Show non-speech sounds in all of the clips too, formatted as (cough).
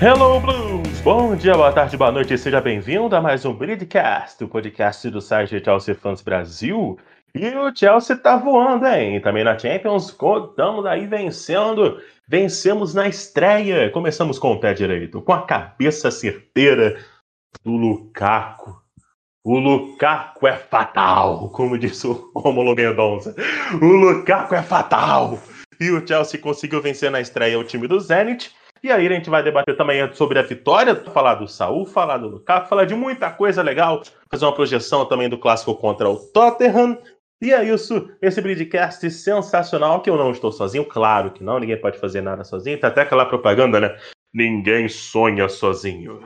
Hello Blues! Bom dia, boa tarde, boa noite, seja bem-vindo a mais um Breedcast, o podcast do site Chelsea Fans Brasil. E o Chelsea tá voando, hein? Também na Champions, estamos aí vencendo. Vencemos na estreia. Começamos com o pé direito, com a cabeça certeira do Lukaku. O Lukaku é fatal, como disse o Romulo Mendonça. O Lukaku é fatal. E o Chelsea conseguiu vencer na estreia o time do Zenit. E aí a gente vai debater também sobre a vitória, falar do Saul, falar do Lukaku, falar de muita coisa legal, fazer uma projeção também do clássico contra o Tottenham. E é isso, esse podcast sensacional que eu não estou sozinho, claro que não, ninguém pode fazer nada sozinho, tá até aquela propaganda, né? Ninguém sonha sozinho.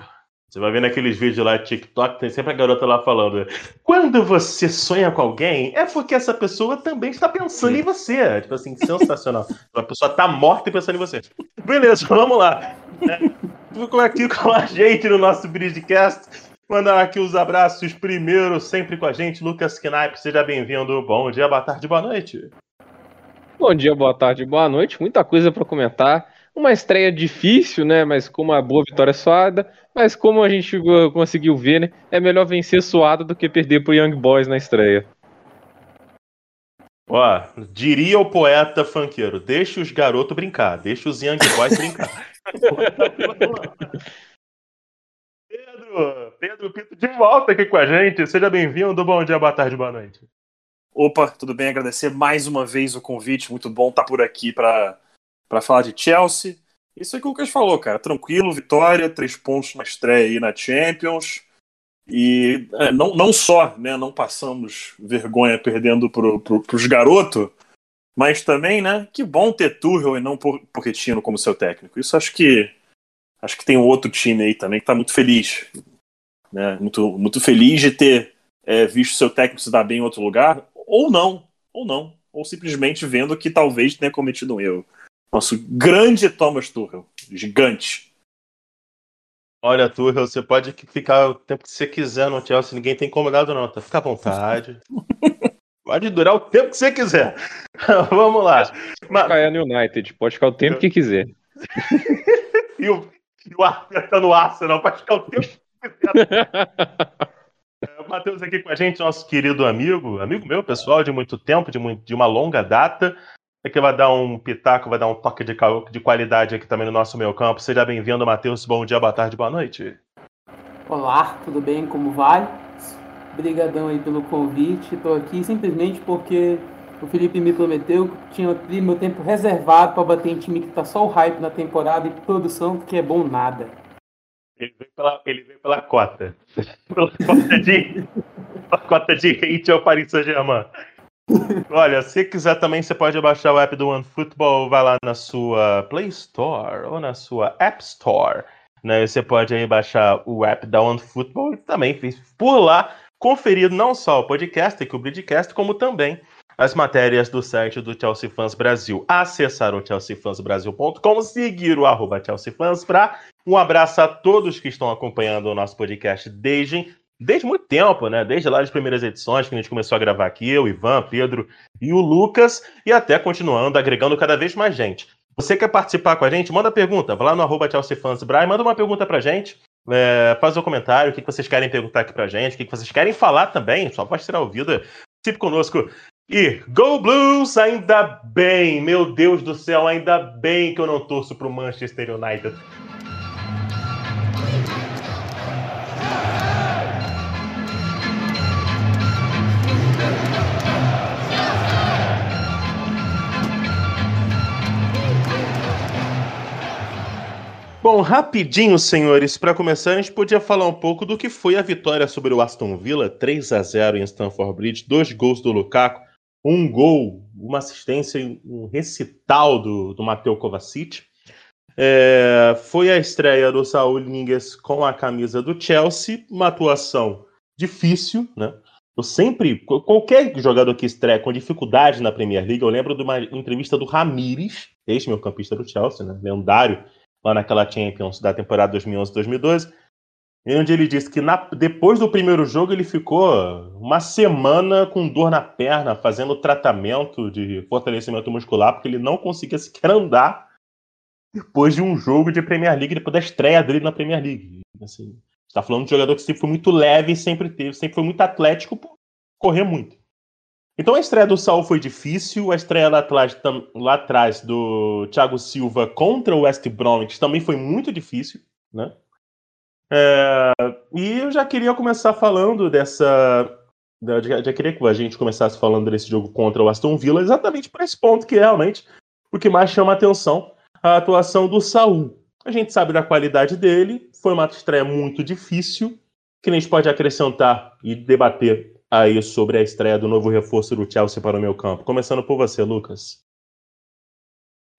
Você vai ver naqueles vídeos lá de TikTok, tem sempre a garota lá falando: quando você sonha com alguém, é porque essa pessoa também está pensando em você. Tipo assim, sensacional. (laughs) a pessoa tá morta pensando em você. Beleza, (laughs) vamos lá. É, aqui com a gente no nosso Bridgecast. Mandar aqui os abraços primeiro, sempre com a gente, Lucas Knaip, seja bem-vindo. Bom dia, boa tarde, boa noite. Bom dia, boa tarde, boa noite. Muita coisa para comentar. Uma estreia difícil, né? Mas com uma boa vitória suada. Mas como a gente conseguiu ver, né? É melhor vencer suado do que perder pro Young Boys na estreia. Ó, diria o poeta funkeiro, deixa os garotos brincar, deixa os Young Boys brincar. (laughs) Pedro, Pedro Pinto de volta aqui com a gente. Seja bem-vindo. Bom dia, boa tarde, boa noite. Opa, tudo bem? Agradecer mais uma vez o convite. Muito bom estar por aqui para falar de Chelsea. Isso aí que o Lucas falou, cara. Tranquilo, vitória, três pontos na estreia aí na Champions. E é, não, não só né, não passamos vergonha perdendo pro, pro, pros garotos, mas também, né, que bom ter Tuchel e não Pochettino como seu técnico. Isso acho que acho que tem um outro time aí também que está muito feliz. Né, muito, muito feliz de ter é, visto seu técnico se dar bem em outro lugar, ou não, ou não. Ou simplesmente vendo que talvez tenha cometido um erro. Nosso grande Thomas Tuchel, gigante. Olha, Tuchel, você pode ficar o tempo que você quiser no Chelsea, ninguém tem incomodado não, tá? Fica à vontade. (laughs) pode durar o tempo que você quiser. (laughs) Vamos lá. Mas... Ficar no United, pode ficar o tempo que quiser. (laughs) e, o, e o Arthur tá no Arsenal, pode ficar o tempo que quiser. É, Matheus aqui com a gente, nosso querido amigo, amigo meu, pessoal, de muito tempo, de, muito, de uma longa data que vai dar um pitaco, vai dar um toque de, de qualidade aqui também no nosso meio campo. Seja bem-vindo, Matheus. Bom dia, boa tarde, boa noite. Olá, tudo bem? Como vai? Obrigadão aí pelo convite. Estou aqui simplesmente porque o Felipe me prometeu que tinha meu tempo reservado para bater em time que tá só o hype na temporada e produção, que é bom nada. Ele veio pela, ele veio pela cota. (laughs) pela cota de, pela cota de hate ao Paris Saint-Germain. (laughs) Olha, se quiser também, você pode baixar o app do OneFootball, vai lá na sua Play Store ou na sua App Store. Né? Você pode aí baixar o app da OneFootball e também por lá conferir não só o podcast aqui, o Bridgecast, como também as matérias do site do Chelsea Fans Brasil. Acessar o chelseafansbrasil.com, seguir o arroba para um abraço a todos que estão acompanhando o nosso podcast desde desde muito tempo, né? Desde lá as primeiras edições que a gente começou a gravar aqui, eu, Ivan, Pedro e o Lucas, e até continuando, agregando cada vez mais gente. Você quer participar com a gente? Manda pergunta, vai lá no arroba ChelseaFansBra manda uma pergunta pra gente. É, faz um comentário, o que vocês querem perguntar aqui pra gente, o que vocês querem falar também, só pode tirar ouvido. Participe conosco. E Go Blues, ainda bem, meu Deus do céu, ainda bem que eu não torço pro Manchester United. Bom, rapidinho, senhores, para começar, a gente podia falar um pouco do que foi a vitória sobre o Aston Villa, 3 a 0 em Stamford Bridge, dois gols do Lukaku, um gol, uma assistência e um recital do, do Mateo Kovacic. É, foi a estreia do Saul Ningues com a camisa do Chelsea, uma atuação difícil, né? Eu sempre, qualquer jogador que estreia com dificuldade na Premier League, eu lembro de uma entrevista do Ramires, ex-meu campista do Chelsea, né? lendário, lá naquela Champions da temporada 2011-2012, onde ele disse que na, depois do primeiro jogo ele ficou uma semana com dor na perna, fazendo tratamento de fortalecimento muscular, porque ele não conseguia sequer andar depois de um jogo de Premier League, depois da estreia dele na Premier League. Assim, está falando de um jogador que sempre foi muito leve, sempre teve, sempre foi muito atlético, por correr muito. Então a estreia do Saul foi difícil, a estreia lá atrás, lá atrás do Thiago Silva contra o West Bromwich também foi muito difícil, né? É, e eu já queria começar falando dessa. Já, já queria que a gente começasse falando desse jogo contra o Aston Villa, exatamente por esse ponto que realmente o que mais chama a atenção a atuação do Saul. A gente sabe da qualidade dele, foi uma estreia muito difícil, que a gente pode acrescentar e debater aí sobre a estreia do novo reforço do Chelsea para o meu campo. Começando por você, Lucas.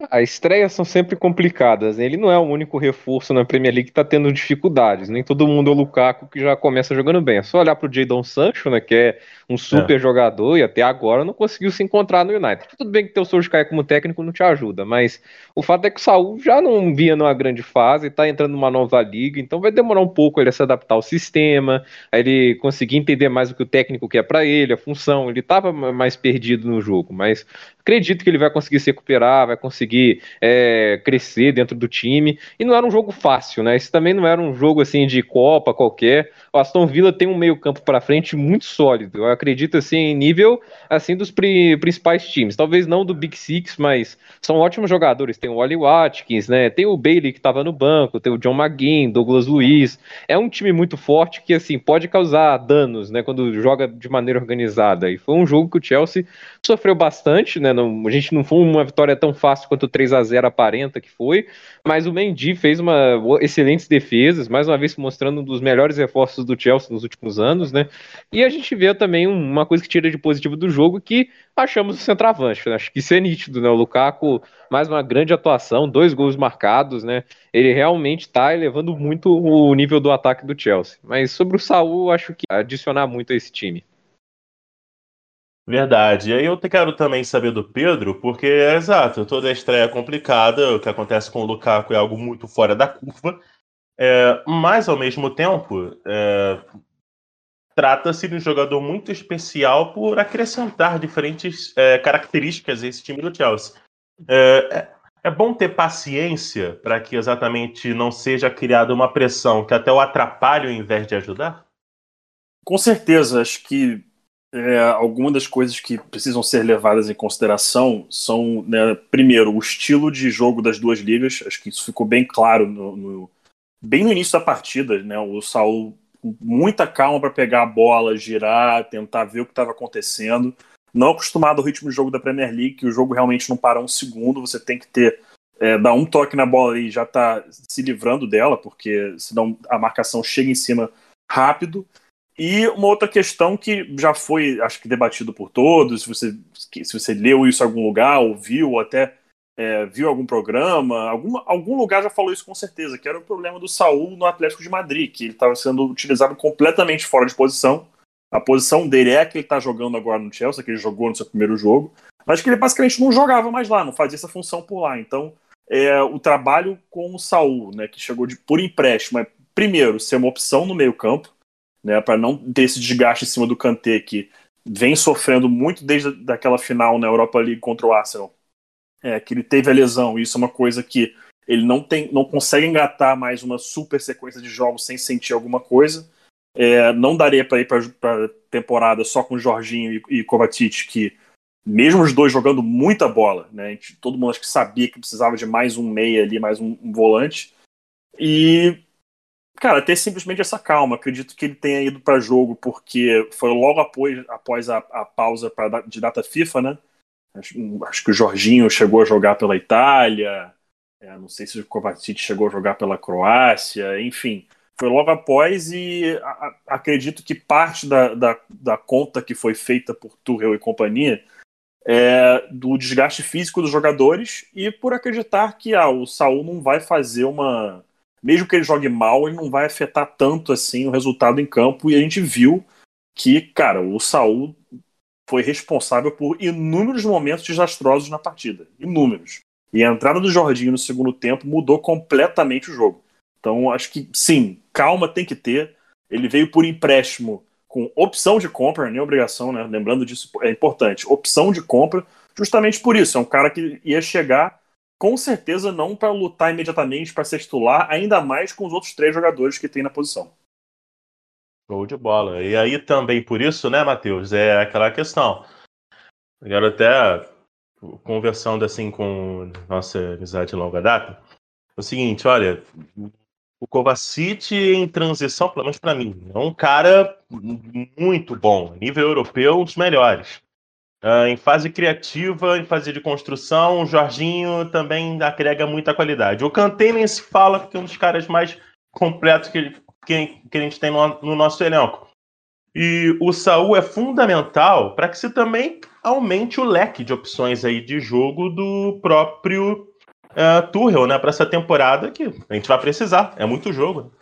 As estreias são sempre complicadas. Né? Ele não é o único reforço na Premier League que está tendo dificuldades. Nem todo mundo é o Lukaku que já começa jogando bem. É só olhar para o Jadon Sancho, né, que é um super é. jogador e até agora não conseguiu se encontrar no United. Tudo bem que ter o Solskjaer como técnico não te ajuda, mas o fato é que o Saul já não via numa grande fase, está entrando numa nova liga, então vai demorar um pouco ele a se adaptar ao sistema, a ele conseguir entender mais o que o técnico quer para ele, a função. Ele estava mais perdido no jogo, mas acredito que ele vai conseguir se recuperar, vai conseguir é, crescer dentro do time. E não era um jogo fácil, né? Esse também não era um jogo assim de Copa qualquer. O Aston Villa tem um meio campo para frente muito sólido. Eu acredito assim em nível assim dos pri principais times. Talvez não do Big Six, mas são ótimos jogadores. Tem o Oli Watkins, né? Tem o Bailey que estava no banco, tem o John McGinn, Douglas Luiz. É um time muito forte que assim pode causar danos, né? Quando joga de maneira organizada. E foi um jogo que o Chelsea sofreu bastante, né? Não, a gente não foi uma vitória tão fácil quanto o 3 a 0 aparenta que foi, mas o Mendy fez uma excelentes defesas, mais uma vez mostrando um dos melhores reforços do Chelsea nos últimos anos, né? E a gente vê também uma coisa que tira de positivo do jogo que achamos o centroavante, né? Acho que isso é nítido, né? O Lukaku, mais uma grande atuação, dois gols marcados, né? Ele realmente está elevando muito o nível do ataque do Chelsea. Mas sobre o Saul, acho que adicionar muito a esse time. Verdade. E aí eu quero também saber do Pedro, porque é exato, toda a estreia é complicada, o que acontece com o Lukaku é algo muito fora da curva, é, mas ao mesmo tempo é, trata-se de um jogador muito especial por acrescentar diferentes é, características a esse time do Chelsea. É, é, é bom ter paciência para que exatamente não seja criada uma pressão que até o atrapalhe ao invés de ajudar? Com certeza, acho que é, algumas das coisas que precisam ser levadas em consideração são, né, primeiro, o estilo de jogo das duas ligas. Acho que isso ficou bem claro no, no bem no início da partida. Né, o Saul com muita calma para pegar a bola, girar, tentar ver o que estava acontecendo. Não acostumado ao ritmo de jogo da Premier League, que o jogo realmente não para um segundo. Você tem que ter é, dar um toque na bola e já tá se livrando dela, porque senão a marcação chega em cima rápido. E uma outra questão que já foi, acho que debatido por todos, se você, se você leu isso em algum lugar, ouviu, ou até é, viu algum programa, algum, algum lugar já falou isso com certeza, que era o problema do Saul no Atlético de Madrid, que ele estava sendo utilizado completamente fora de posição. A posição dele é a que ele está jogando agora no Chelsea, que ele jogou no seu primeiro jogo, mas que ele basicamente não jogava mais lá, não fazia essa função por lá. Então, é, o trabalho com o Saul, né, que chegou de por empréstimo, é primeiro ser uma opção no meio campo, né, para não ter esse desgaste em cima do Kanté que vem sofrendo muito desde daquela final na Europa League contra o Arsenal, é, que ele teve a lesão. Isso é uma coisa que ele não tem, não consegue engatar mais uma super sequência de jogos sem sentir alguma coisa. É, não daria para ir para temporada só com Jorginho e, e Kovacic, que mesmo os dois jogando muita bola, né? Gente, todo mundo acho que sabia que precisava de mais um meia ali, mais um, um volante. E Cara, ter simplesmente essa calma. Acredito que ele tenha ido para jogo porque foi logo após, após a, a pausa pra, de data FIFA, né? Acho, acho, que o Jorginho chegou a jogar pela Itália, é, não sei se o Kovacic chegou a jogar pela Croácia, enfim. Foi logo após e a, a, acredito que parte da, da, da, conta que foi feita por Tuchel e companhia é do desgaste físico dos jogadores e por acreditar que ah, o Saul não vai fazer uma mesmo que ele jogue mal, ele não vai afetar tanto assim o resultado em campo. E a gente viu que, cara, o Saul foi responsável por inúmeros momentos desastrosos na partida. Inúmeros. E a entrada do Jorginho no segundo tempo mudou completamente o jogo. Então, acho que sim, calma tem que ter. Ele veio por empréstimo com opção de compra, nem obrigação, né? Lembrando disso, é importante. Opção de compra, justamente por isso. É um cara que ia chegar com certeza não para lutar imediatamente para ser titular, ainda mais com os outros três jogadores que tem na posição. Show de bola. E aí também por isso, né, Matheus, é aquela questão. Quero até conversando assim com nossa amizade de longa data, é o seguinte, olha, o Kovacic em transição, pelo menos para mim, é um cara muito bom, nível europeu, um dos melhores. Uh, em fase criativa, em fase de construção, o Jorginho também agrega muita qualidade. O Kanté nem se fala que é um dos caras mais completos que, que, que a gente tem no, no nosso elenco. E o Saul é fundamental para que se também aumente o leque de opções aí de jogo do próprio uh, Tuchel, né, para essa temporada que a gente vai precisar. É muito jogo.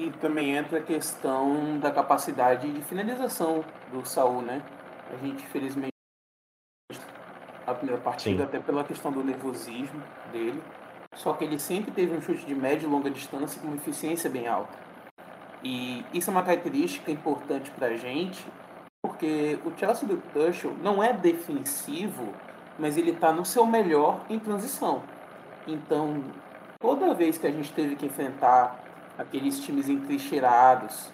E também entra a questão da capacidade de finalização do Saul, né? A gente, infelizmente, a primeira partida, Sim. até pela questão do nervosismo dele. Só que ele sempre teve um chute de média e longa distância com uma eficiência bem alta. E isso é uma característica importante para a gente, porque o Chelsea do Tuchel não é defensivo mas ele está no seu melhor em transição. Então, toda vez que a gente teve que enfrentar aqueles times entrincheirados,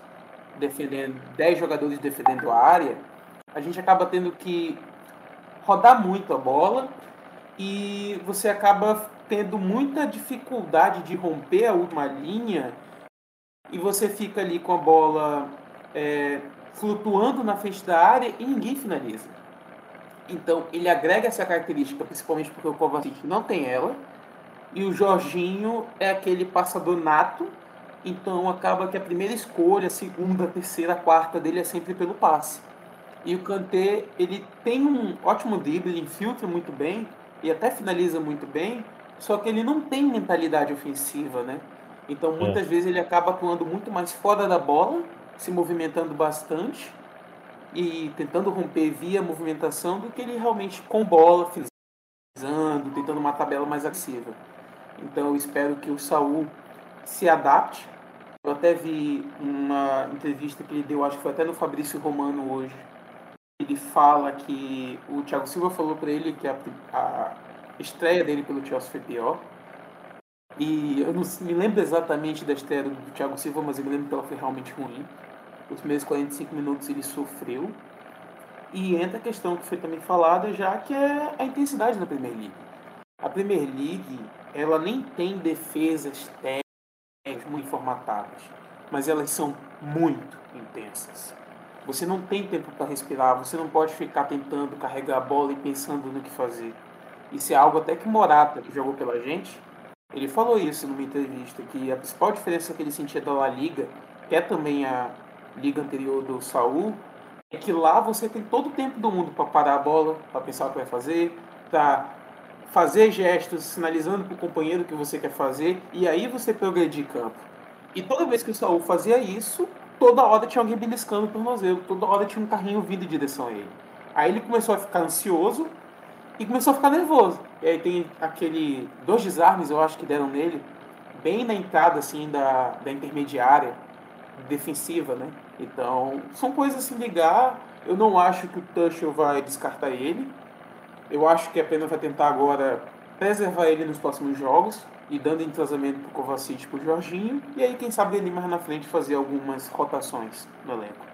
defendendo 10 jogadores defendendo a área, a gente acaba tendo que rodar muito a bola e você acaba tendo muita dificuldade de romper a última linha e você fica ali com a bola é, flutuando na frente da área e ninguém finaliza. Então, ele agrega essa característica, principalmente porque o Kovacic não tem ela. E o Jorginho é aquele passador nato. Então, acaba que a primeira escolha, a segunda, a terceira, a quarta dele é sempre pelo passe. E o Kanté, ele tem um ótimo drible, ele infiltra muito bem e até finaliza muito bem, só que ele não tem mentalidade ofensiva, né? Então, muitas é. vezes ele acaba atuando muito mais fora da bola, se movimentando bastante e tentando romper via movimentação do que ele realmente com bola, finalizando, tentando uma tabela mais agressiva. Então eu espero que o Saul se adapte. Eu até vi uma entrevista que ele deu, acho que foi até no Fabrício Romano hoje. Ele fala que o Thiago Silva falou para ele que a, a estreia dele pelo Chelsea foi pior. E eu não me lembro exatamente da estreia do Thiago Silva, mas eu me lembro que ela foi realmente ruim os primeiros 45 minutos ele sofreu. E entra a questão que foi também falada já, que é a intensidade na Premier League. A Premier League, ela nem tem defesas técnicas muito formatadas, mas elas são muito intensas. Você não tem tempo para respirar, você não pode ficar tentando carregar a bola e pensando no que fazer. Isso é algo até que Morata, que jogou pela gente, ele falou isso numa entrevista, que a principal diferença que ele sentia da La Liga, que é também a, liga anterior do Saul, é que lá você tem todo o tempo do mundo para parar a bola, para pensar o que vai fazer, para fazer gestos sinalizando para o companheiro que você quer fazer, e aí você progredir campo. E toda vez que o Saul fazia isso, toda hora tinha alguém beliscando o tornozelo, toda hora tinha um carrinho vindo em direção a ele. Aí ele começou a ficar ansioso e começou a ficar nervoso. E aí tem aquele dois desarmes, eu acho que deram nele, bem na entrada assim da, da intermediária defensiva, né? Então, são coisas a se ligar. Eu não acho que o Tuchel vai descartar ele. Eu acho que apenas vai tentar agora preservar ele nos próximos jogos e dando entrosamento pro Kovacic e pro Jorginho. E aí, quem sabe, ele mais na frente fazer algumas rotações no elenco.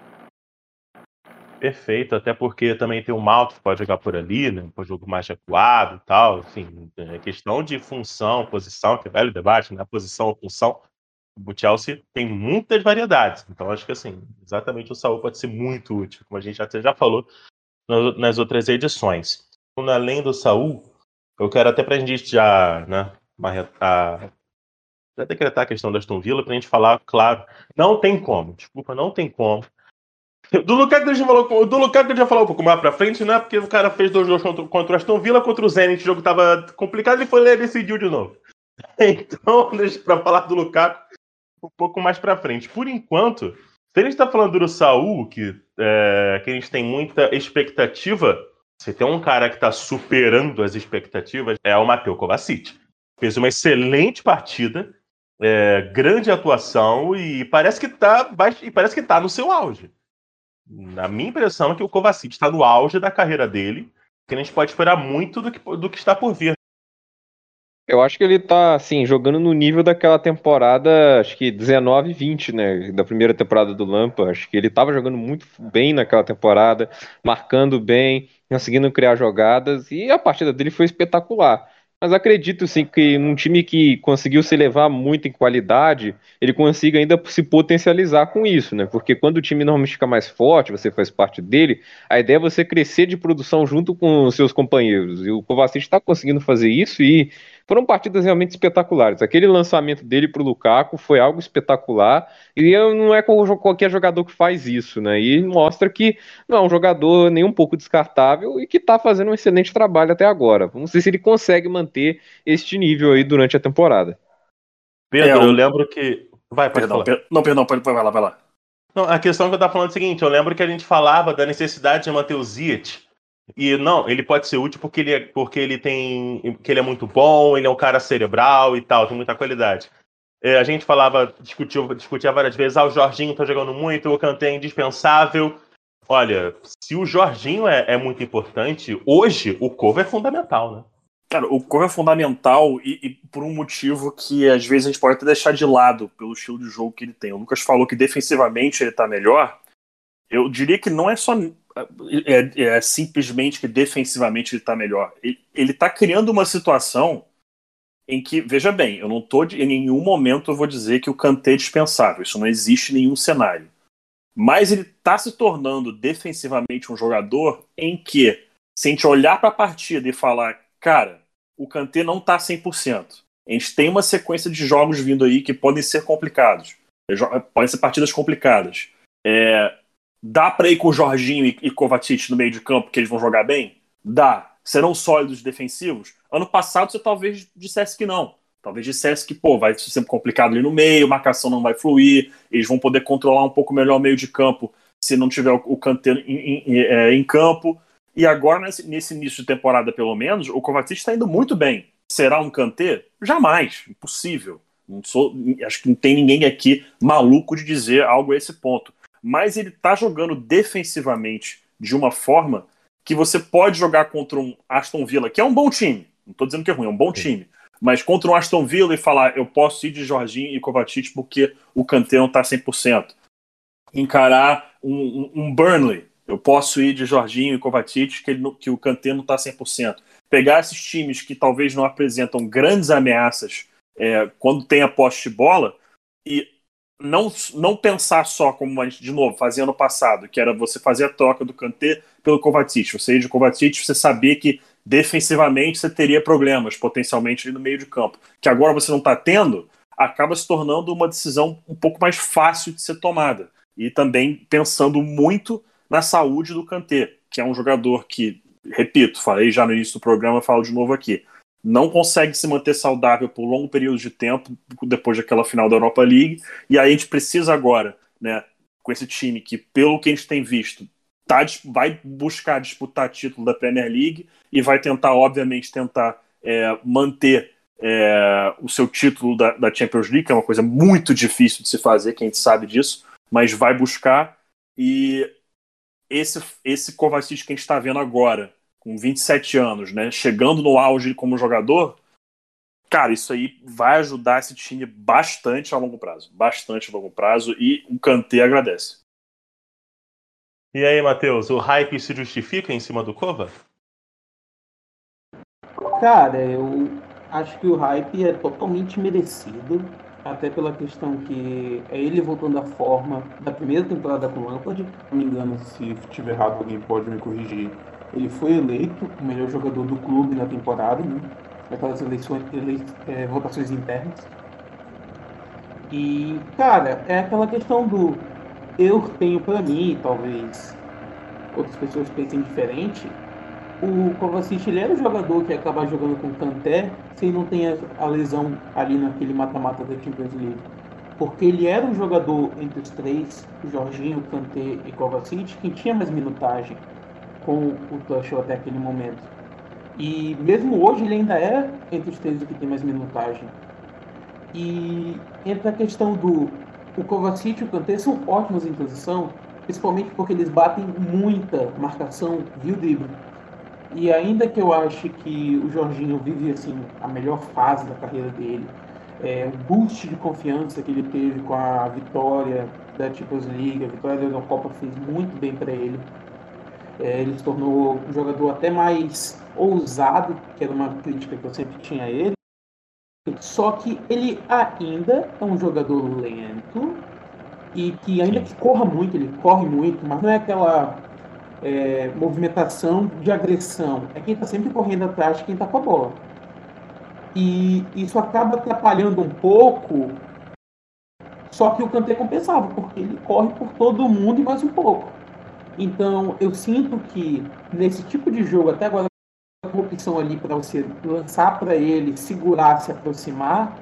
Perfeito, até porque também tem o Malto que pode jogar por ali, né? Um jogo mais recuado e tal. Enfim, é questão de função, posição, que é velho debate, né? Posição ou função o Chelsea tem muitas variedades. Então, acho que assim, exatamente o Saul pode ser muito útil, como a gente até já falou nas outras edições. Então, além do Saul, eu quero até para a gente já, né, a, já decretar a questão da Aston Villa, para a gente falar, claro, não tem como, desculpa, não tem como. Do Lukaku a gente falou, do a gente já falou um pouco mais pra frente, né? Porque o cara fez dois jogos contra, contra o Aston Villa, contra o Zenit, o jogo tava complicado, ele foi lá e decidiu de novo. (laughs) Então, deixa pra falar do Lukaku, um pouco mais para frente. Por enquanto, se a gente está falando do Saul, que, é, que a gente tem muita expectativa, se tem um cara que está superando as expectativas, é o Mateu Kovacic. Fez uma excelente partida, é, grande atuação e parece que está e parece que tá no seu auge. Na minha impressão é que o Kovacic está no auge da carreira dele que a gente pode esperar muito do que, do que está por vir. Eu acho que ele tá, assim, jogando no nível daquela temporada, acho que 19 20, né? Da primeira temporada do Lampa. Acho que ele tava jogando muito bem naquela temporada, marcando bem, conseguindo criar jogadas, e a partida dele foi espetacular. Mas acredito sim que um time que conseguiu se elevar muito em qualidade, ele consiga ainda se potencializar com isso, né? Porque quando o time normalmente fica mais forte, você faz parte dele, a ideia é você crescer de produção junto com os seus companheiros. E o Kovacic está conseguindo fazer isso e foram partidas realmente espetaculares. Aquele lançamento dele para o Lukaku foi algo espetacular e não é qualquer jogador que faz isso, né? E mostra que não é um jogador nem um pouco descartável e que está fazendo um excelente trabalho até agora. Vamos ver se ele consegue manter este nível aí durante a temporada. Pedro, é, eu lembro que. Vai, pode perdão, per... Não, perdão, pode, vai lá, vai lá. Não, a questão que eu estava falando é o seguinte: eu lembro que a gente falava da necessidade de manter o Ziet e não, ele pode ser útil porque ele, é, porque ele tem. porque ele é muito bom, ele é um cara cerebral e tal, tem muita qualidade. É, a gente falava, discutiu, discutia várias vezes, ah, o Jorginho tá jogando muito, o Kanté é indispensável. Olha, se o Jorginho é, é muito importante, hoje o Covo é fundamental, né? Cara, o Covo é fundamental e, e, por um motivo que às vezes a gente pode até deixar de lado pelo estilo de jogo que ele tem. O Lucas falou que defensivamente ele tá melhor. Eu diria que não é só é, é, simplesmente que defensivamente ele está melhor. Ele está criando uma situação em que, veja bem, eu não tô em nenhum momento eu vou dizer que o Kanté é dispensável. Isso não existe em nenhum cenário. Mas ele está se tornando defensivamente um jogador em que, se a gente olhar para a partida e falar, cara, o Kanté não está 100%. A gente tem uma sequência de jogos vindo aí que podem ser complicados. Podem ser partidas complicadas. É, Dá para ir com o Jorginho e, e Kovacic no meio de campo que eles vão jogar bem? Dá. Serão sólidos defensivos? Ano passado você talvez dissesse que não. Talvez dissesse que, pô, vai ser sempre complicado ali no meio, marcação não vai fluir, eles vão poder controlar um pouco melhor o meio de campo se não tiver o canteiro em, em, é, em campo. E agora, nesse, nesse, início de temporada, pelo menos, o Kovacic está indo muito bem. Será um canter? Jamais. Impossível. Sou, acho que não tem ninguém aqui maluco de dizer algo a esse ponto mas ele tá jogando defensivamente de uma forma que você pode jogar contra um Aston Villa, que é um bom time. Não tô dizendo que é ruim, é um bom time. Mas contra um Aston Villa e falar, eu posso ir de Jorginho e Kovacic porque o Kanté não tá 100%. Encarar um, um, um Burnley, eu posso ir de Jorginho e Kovacic que, ele, que o Kanté não tá 100%. Pegar esses times que talvez não apresentam grandes ameaças é, quando tem a poste de bola e não, não pensar só como a gente, de novo, fazia no passado, que era você fazer a troca do Kanté pelo Kovacic. Você ir de Kovacic, você sabia que defensivamente você teria problemas, potencialmente, ali no meio de campo. Que agora você não está tendo, acaba se tornando uma decisão um pouco mais fácil de ser tomada. E também pensando muito na saúde do Kanté, que é um jogador que, repito, falei já no início do programa, falo de novo aqui, não consegue se manter saudável por longo período de tempo depois daquela final da Europa League. E aí a gente precisa agora, né, com esse time que, pelo que a gente tem visto, tá, vai buscar disputar título da Premier League e vai tentar, obviamente, tentar é, manter é, o seu título da, da, Champions League, que é uma coisa muito difícil de se fazer, quem sabe disso, mas vai buscar. E esse, esse Kovacic que a gente está vendo agora, com 27 anos, né, chegando no auge como jogador, cara, isso aí vai ajudar esse time bastante a longo prazo. Bastante a longo prazo e o Kanté agradece. E aí, Matheus, o hype se justifica em cima do Kova? Cara, eu acho que o hype é totalmente merecido, até pela questão que é ele voltando à forma da primeira temporada com o Lampard. Se não me engano, se estiver errado, alguém pode me corrigir ele foi eleito o melhor jogador do clube na temporada, né? Naquelas eleições, ele, é, votações internas. E, cara, é aquela questão do eu tenho para mim, talvez outras pessoas pensem diferente. O Kovacic ele era um jogador que ia acabar jogando com o Kanté se não tem a lesão ali naquele mata-mata da Champions League. Porque ele era um jogador entre os três, Jorginho, Kanté e Kovacic, que tinha mais minutagem com o Tuchel até aquele momento. E mesmo hoje ele ainda é entre os três que tem mais minutagem. E entra a questão do o Kovacic e o Kanté são ótimos em transição, principalmente porque eles batem muita marcação via o drible. E ainda que eu ache que o Jorginho vive assim a melhor fase da carreira dele, é, o boost de confiança que ele teve com a vitória da Champions League, a vitória da Eurocopa fez muito bem para ele. É, ele se tornou um jogador até mais ousado, que era uma crítica que eu sempre tinha a ele. Só que ele ainda é um jogador lento e que ainda que corra muito, ele corre muito, mas não é aquela é, movimentação de agressão. É quem está sempre correndo atrás de quem está com a bola. E isso acaba atrapalhando um pouco, só que o Kanté compensava, porque ele corre por todo mundo e mais um pouco. Então eu sinto que nesse tipo de jogo, até agora, uma opção ali para você lançar para ele, segurar, se aproximar,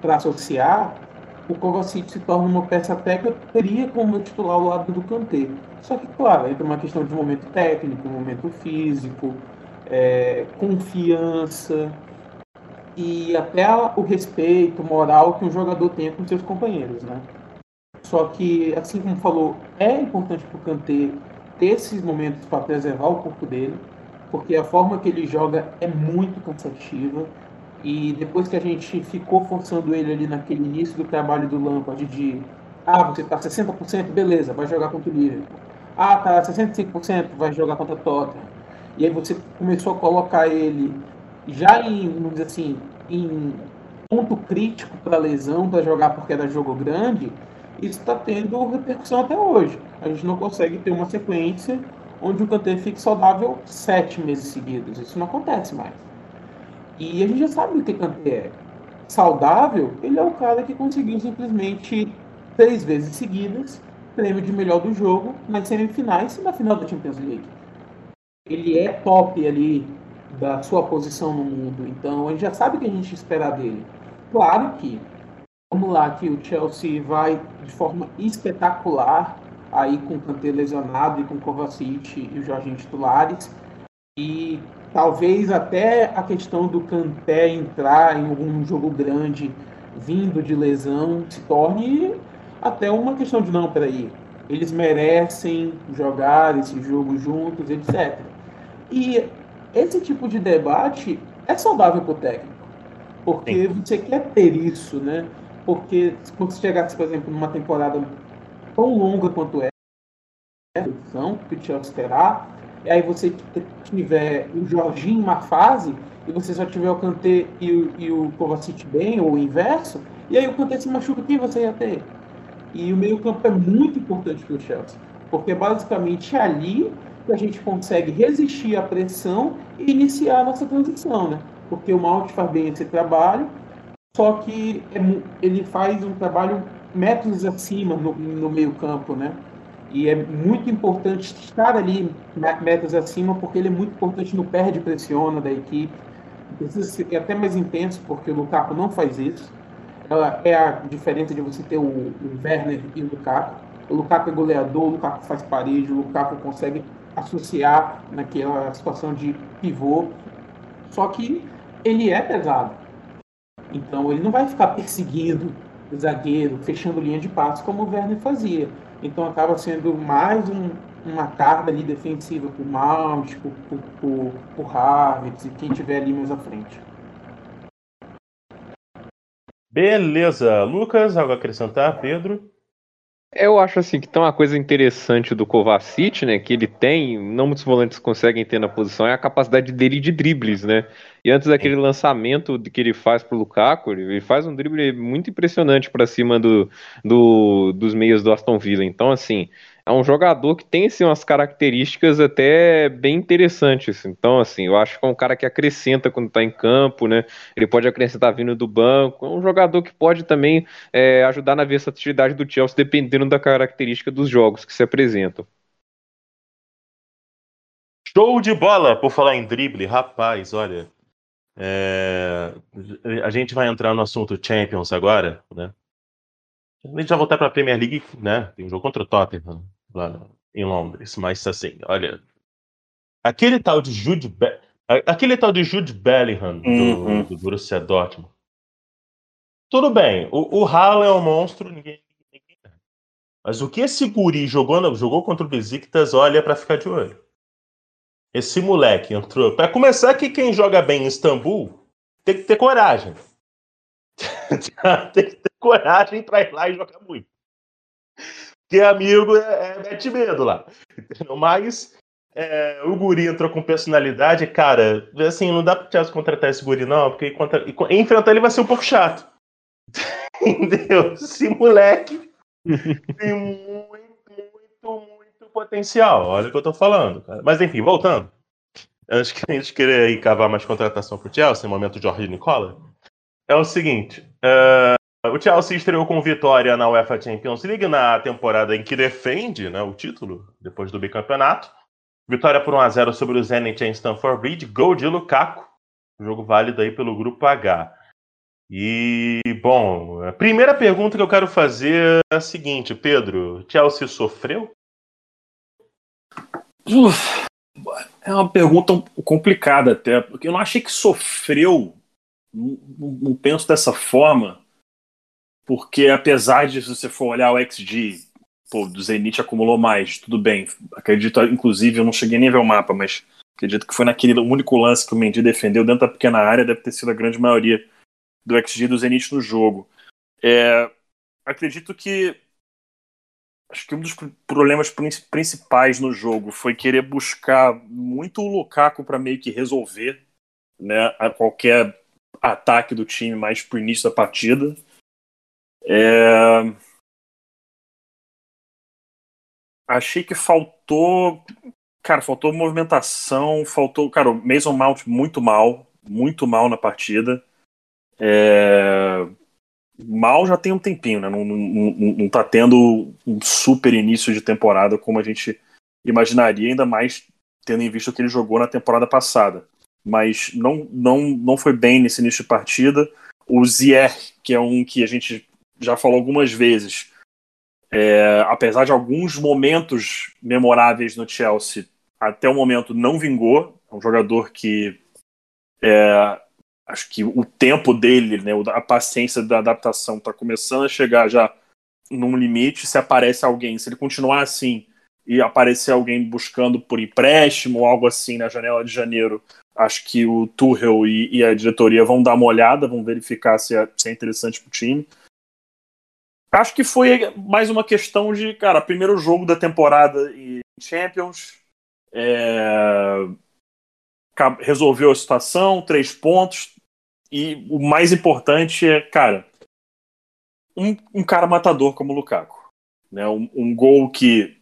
para associar, o Kovacic se torna uma peça eu teria como titular ao lado do Kanté. Só que, claro, entra uma questão de momento técnico, momento físico, é, confiança e até o respeito moral que um jogador tem com seus companheiros, né? Só que, assim como falou, é importante para o Kanté ter esses momentos para preservar o corpo dele, porque a forma que ele joga é muito cansativa e depois que a gente ficou forçando ele ali naquele início do trabalho do Lampard de ah, você tá 60%, beleza, vai jogar contra o Liverpool. Ah, tá 65%, vai jogar contra o Tottenham. E aí você começou a colocar ele já em, vamos dizer assim, em ponto crítico para lesão, para jogar porque era jogo grande, isso está tendo repercussão até hoje. A gente não consegue ter uma sequência onde o Kanté fique saudável sete meses seguidos. Isso não acontece mais. E a gente já sabe o que Kanté é. Saudável, ele é o cara que conseguiu simplesmente três vezes seguidas prêmio de melhor do jogo nas semifinais e na final da Champions League. Ele é top ali da sua posição no mundo, então a gente já sabe o que a gente espera dele. Claro que, vamos lá, que o Chelsea vai de forma espetacular aí com o Kanté lesionado e com o Kovacic e o Jorginho titulares. E talvez até a questão do Kanté entrar em algum jogo grande vindo de lesão se torne até uma questão de não, peraí, eles merecem jogar esse jogo juntos, etc. E esse tipo de debate é saudável para o técnico, porque Sim. você quer ter isso, né? Porque quando você chegasse, por exemplo, numa temporada tão longa quanto é, que o Chelsea terá, e aí você tiver o Jorginho em uma fase, e você só tiver o Kanté e o, e o Kovacic bem, ou o inverso, e aí o Kanté se machuca, quem você ia ter? E o meio campo é muito importante para o Chelsea, porque basicamente é ali que a gente consegue resistir à pressão e iniciar a nossa transição, né? Porque o Mount faz bem esse trabalho, só que é, ele faz um trabalho metros acima no, no meio campo, né? E é muito importante estar ali metros acima, porque ele é muito importante no perde pressiona da equipe. Precisa ser até mais intenso, porque o Lukaku não faz isso. É a diferença de você ter o, o Werner e o Lukaku. O Lukaku é goleador, o Lukaku faz parede, o Lukaku consegue associar naquela situação de pivô. Só que ele é pesado. Então ele não vai ficar perseguindo o zagueiro, fechando linha de passe como o Werner fazia. Então acaba sendo mais um, uma carga ali defensiva para o Mount, para o Harvard e quem tiver ali mais à frente. Beleza. Lucas, algo a acrescentar? Pedro? Eu acho assim que tem uma coisa interessante do Kovacic, né, que ele tem, não muitos volantes conseguem ter na posição, é a capacidade dele de dribles, né? E antes daquele lançamento que ele faz pro Lukaku, ele faz um drible muito impressionante para cima do, do, dos meios do Aston Villa. Então, assim, é um jogador que tem assim, umas características até bem interessantes. Então, assim, eu acho que é um cara que acrescenta quando está em campo, né? Ele pode acrescentar vindo do banco. É um jogador que pode também é, ajudar na versatilidade do Chelsea, dependendo da característica dos jogos que se apresentam. Show de bola! Por falar em drible, rapaz, olha. É... A gente vai entrar no assunto Champions agora, né? A gente vai voltar para a Premier League, né? Tem um jogo contra o Tottenham lá em Londres, mas assim, olha, aquele tal de Jude, Be aquele tal de Jude Bellingham do, uhum. do Borussia Dortmund. Tudo bem, o, o Haaland é um monstro, ninguém, ninguém, Mas o que esse guri jogou, jogou contra o Besiktas, olha para ficar de olho. esse moleque entrou. Para começar, que quem joga bem em Istambul tem que ter coragem. (laughs) tem que ter coragem para ir lá e jogar muito. Porque amigo é, é mete medo lá. Mas é, o Guri entrou com personalidade, cara, assim, não dá pro Chelsea contratar esse Guri, não, porque contra, enfrentar ele vai ser um pouco chato. (laughs) Entendeu? Esse moleque tem muito, muito, muito potencial. Olha o que eu tô falando, cara. Mas enfim, voltando. Antes que a gente querer cavar mais contratação pro Chelsea, no momento Jorge Nicola, é o seguinte. Uh, o Chelsea estreou com vitória na UEFA Champions League na temporada em que defende né, o título, depois do bicampeonato. Vitória por 1x0 sobre o Zenit em Stamford Bridge. Gol de Lukaku. Jogo válido aí pelo grupo H. E, bom, a primeira pergunta que eu quero fazer é a seguinte, Pedro. Chelsea sofreu? Uf, é uma pergunta complicada até, porque eu não achei que sofreu, não, não penso dessa forma, porque apesar de se você for olhar o XG pô, do Zenit acumulou mais, tudo bem. Acredito, inclusive, eu não cheguei nem a ver o mapa, mas acredito que foi naquele único lance que o Mendy defendeu dentro da pequena área, deve ter sido a grande maioria do XG do Zenit no jogo. É, acredito que acho que um dos problemas principais no jogo foi querer buscar muito o Lukaku para meio que resolver né, qualquer ataque do time mais pro início da partida. É, achei que faltou. Cara, faltou movimentação, faltou. Cara, o Mason Mount muito mal, muito mal na partida. É... Mal já tem um tempinho, né? Não, não, não, não tá tendo um super início de temporada como a gente imaginaria, ainda mais tendo em vista o que ele jogou na temporada passada. Mas não, não, não foi bem nesse início de partida. O Zier, que é um que a gente já falou algumas vezes, é, apesar de alguns momentos memoráveis no Chelsea, até o momento não vingou. É um jogador que é, acho que o tempo dele, né, a paciência da adaptação está começando a chegar já num limite. Se aparece alguém, se ele continuar assim e aparecer alguém buscando por empréstimo ou algo assim na janela de janeiro, acho que o Tuchel e, e a diretoria vão dar uma olhada, vão verificar se é, se é interessante para o time. Acho que foi mais uma questão de, cara, primeiro jogo da temporada em Champions. É... Resolveu a situação, três pontos. E o mais importante é, cara, um, um cara matador como o Lukaku. Né? Um, um gol que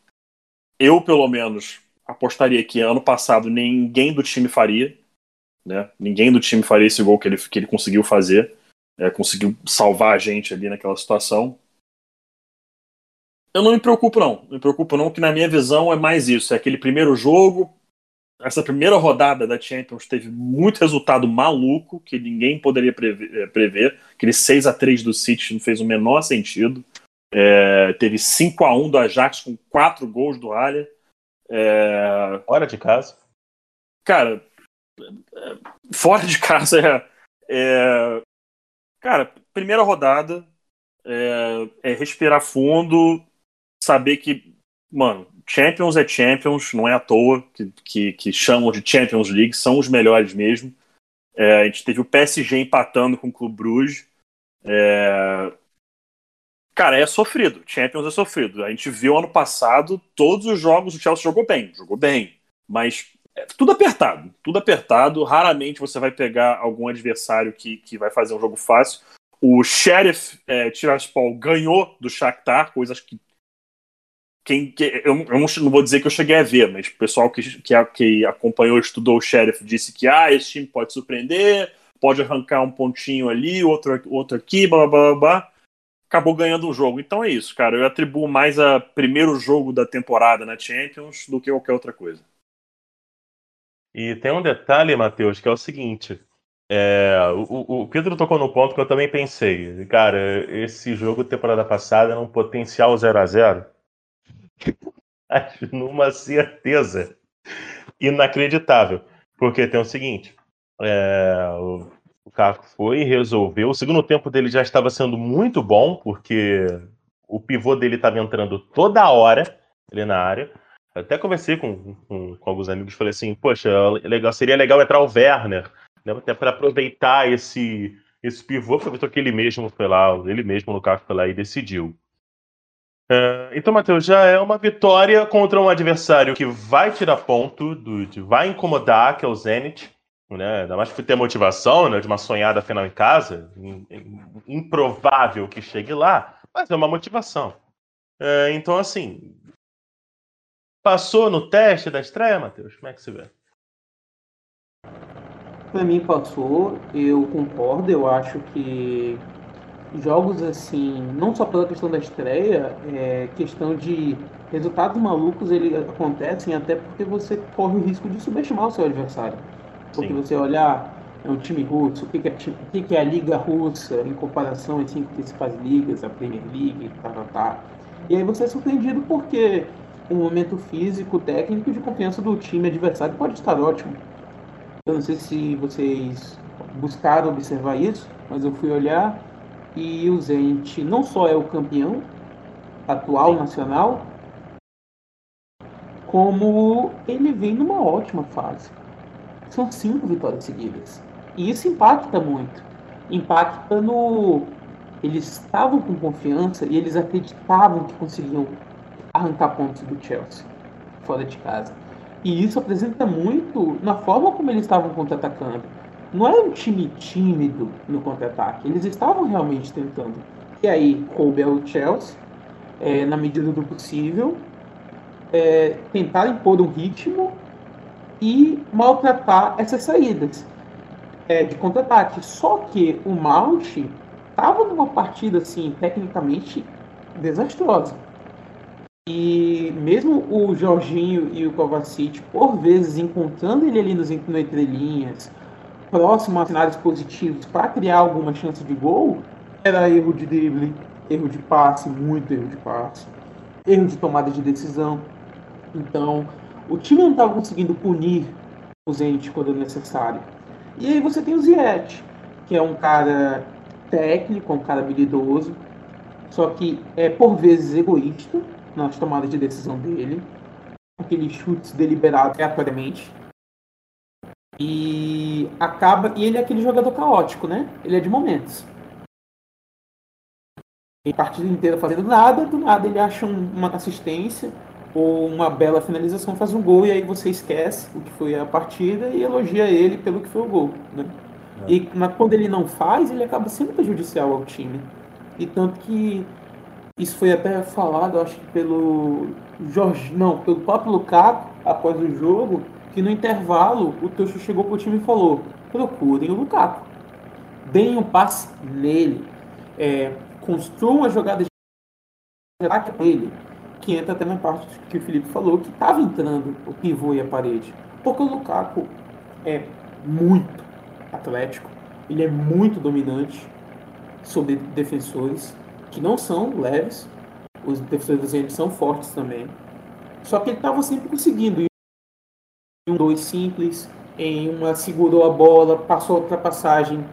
eu, pelo menos, apostaria que ano passado ninguém do time faria. Né? Ninguém do time faria esse gol que ele, que ele conseguiu fazer. É, conseguiu salvar a gente ali naquela situação. Eu não me preocupo, não. Me preocupo, não, que na minha visão é mais isso. É aquele primeiro jogo, essa primeira rodada da Champions teve muito resultado maluco que ninguém poderia prever. Eh, prever. Aquele 6 a 3 do City não fez o menor sentido. É, teve 5 a 1 do Ajax com 4 gols do Alha. É... Fora de casa. Cara, fora de casa é, é... Cara, primeira rodada é, é respirar fundo, saber que, mano, Champions é Champions, não é à toa que, que, que chamam de Champions League, são os melhores mesmo. É, a gente teve o PSG empatando com o Clube Bruges. É... Cara, é sofrido. Champions é sofrido. A gente viu ano passado todos os jogos, o Chelsea jogou bem, jogou bem, mas é tudo apertado, tudo apertado. Raramente você vai pegar algum adversário que, que vai fazer um jogo fácil. O Sheriff é, Tiraspol ganhou do Shakhtar, coisas que quem, que, eu, eu não, vou dizer que eu cheguei a ver, mas o pessoal que, que, que acompanhou, estudou o Sheriff, disse que ah, esse time pode surpreender, pode arrancar um pontinho ali, outro, outro aqui, blá blá blá blá. Acabou ganhando o jogo. Então é isso, cara. Eu atribuo mais a primeiro jogo da temporada na Champions do que qualquer outra coisa. E tem um detalhe, Matheus, que é o seguinte. É, o, o, Pedro tocou no ponto que eu também pensei. Cara, esse jogo temporada passada era um potencial 0 a 0 (laughs) numa certeza inacreditável. Porque tem o seguinte: é, o, o Caco foi e resolveu. O segundo tempo dele já estava sendo muito bom, porque o pivô dele estava entrando toda hora ali na área. até conversei com, com, com, alguns amigos, falei assim, poxa, legal, seria legal entrar o Werner, né, até para aproveitar esse, esse pivô, aproveitou que ele mesmo foi lá, ele mesmo no carro foi lá e decidiu. Uh, então, Matheus, já é uma vitória contra um adversário que vai tirar ponto, do, vai incomodar, que é o Zenit, né? Ainda mais por ter motivação, né? De uma sonhada final em casa, improvável que chegue lá, mas é uma motivação. Uh, então, assim, passou no teste da estreia, Matheus? Como é que você vê? Para mim passou, eu concordo, eu acho que jogos assim, não só pela questão da estreia, é questão de resultados malucos ele acontecem até porque você corre o risco de subestimar o seu adversário. Porque Sim. você olhar é um time russo, o que, é, o que, é a liga russa em comparação às cinco principais ligas, a Premier League, tá, tá, tá. E aí você é surpreendido porque o momento físico, técnico de confiança do time adversário pode estar ótimo. Eu não sei se vocês buscaram observar isso, mas eu fui olhar e o Zenit não só é o campeão atual nacional, como ele vem numa ótima fase. São cinco vitórias seguidas. E isso impacta muito. Impacta no. Eles estavam com confiança e eles acreditavam que conseguiam arrancar pontos do Chelsea fora de casa. E isso apresenta muito na forma como eles estavam contra-atacando não era um time tímido no contra-ataque. Eles estavam realmente tentando. E aí, coube ao Chelsea, é, na medida do possível, é, tentar impor um ritmo e maltratar essas saídas é, de contra-ataque. Só que o Mount estava numa partida, assim, tecnicamente desastrosa. E mesmo o Jorginho e o Kovacic, por vezes, encontrando ele ali nos entrelinhas, próximo a cenários positivos para criar alguma chance de gol, era erro de drible, erro de passe, muito erro de passe, erro de tomada de decisão. Então, o time não estava conseguindo punir o Zenit quando necessário. E aí você tem o Ziet, que é um cara técnico, um cara habilidoso, só que é por vezes egoísta nas tomadas de decisão dele, aqueles chutes deliberados aleatoriamente. E acaba. E ele é aquele jogador caótico, né? Ele é de momentos. Em partida inteira fazendo nada, do nada ele acha um, uma assistência ou uma bela finalização, faz um gol e aí você esquece o que foi a partida e elogia ele pelo que foi o gol. Né? É. E mas quando ele não faz, ele acaba sendo prejudicial ao time. E tanto que isso foi até falado, acho que pelo Jorge, não, pelo próprio Lukaku após o jogo, que no intervalo o Tuchel chegou pro time e falou: procurem o Lukaku, deem um passe nele, é, construam uma jogada de ataque ele, que entra até na parte que o Felipe falou, que estava entrando o pivô e a parede. Porque o Lukaku é muito atlético, ele é muito dominante sobre defensores que não são leves, os defensores do são fortes também. Só que ele estava sempre conseguindo um dois simples, em uma segurou a bola, passou a ultrapassagem,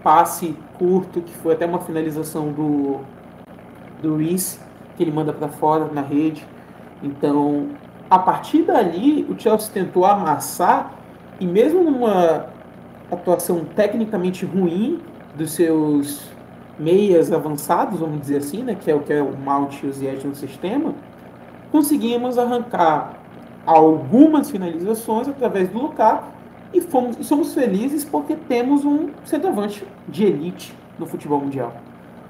passe curto, que foi até uma finalização do, do Reese, que ele manda para fora na rede. Então, a partir dali, o Chelsea tentou amassar, e mesmo numa atuação tecnicamente ruim dos seus meias avançados, vamos dizer assim, né, que é o que é o Mount e o no sistema, conseguimos arrancar algumas finalizações através do Lukaku e, fomos, e somos felizes porque temos um centroavante de elite no futebol mundial.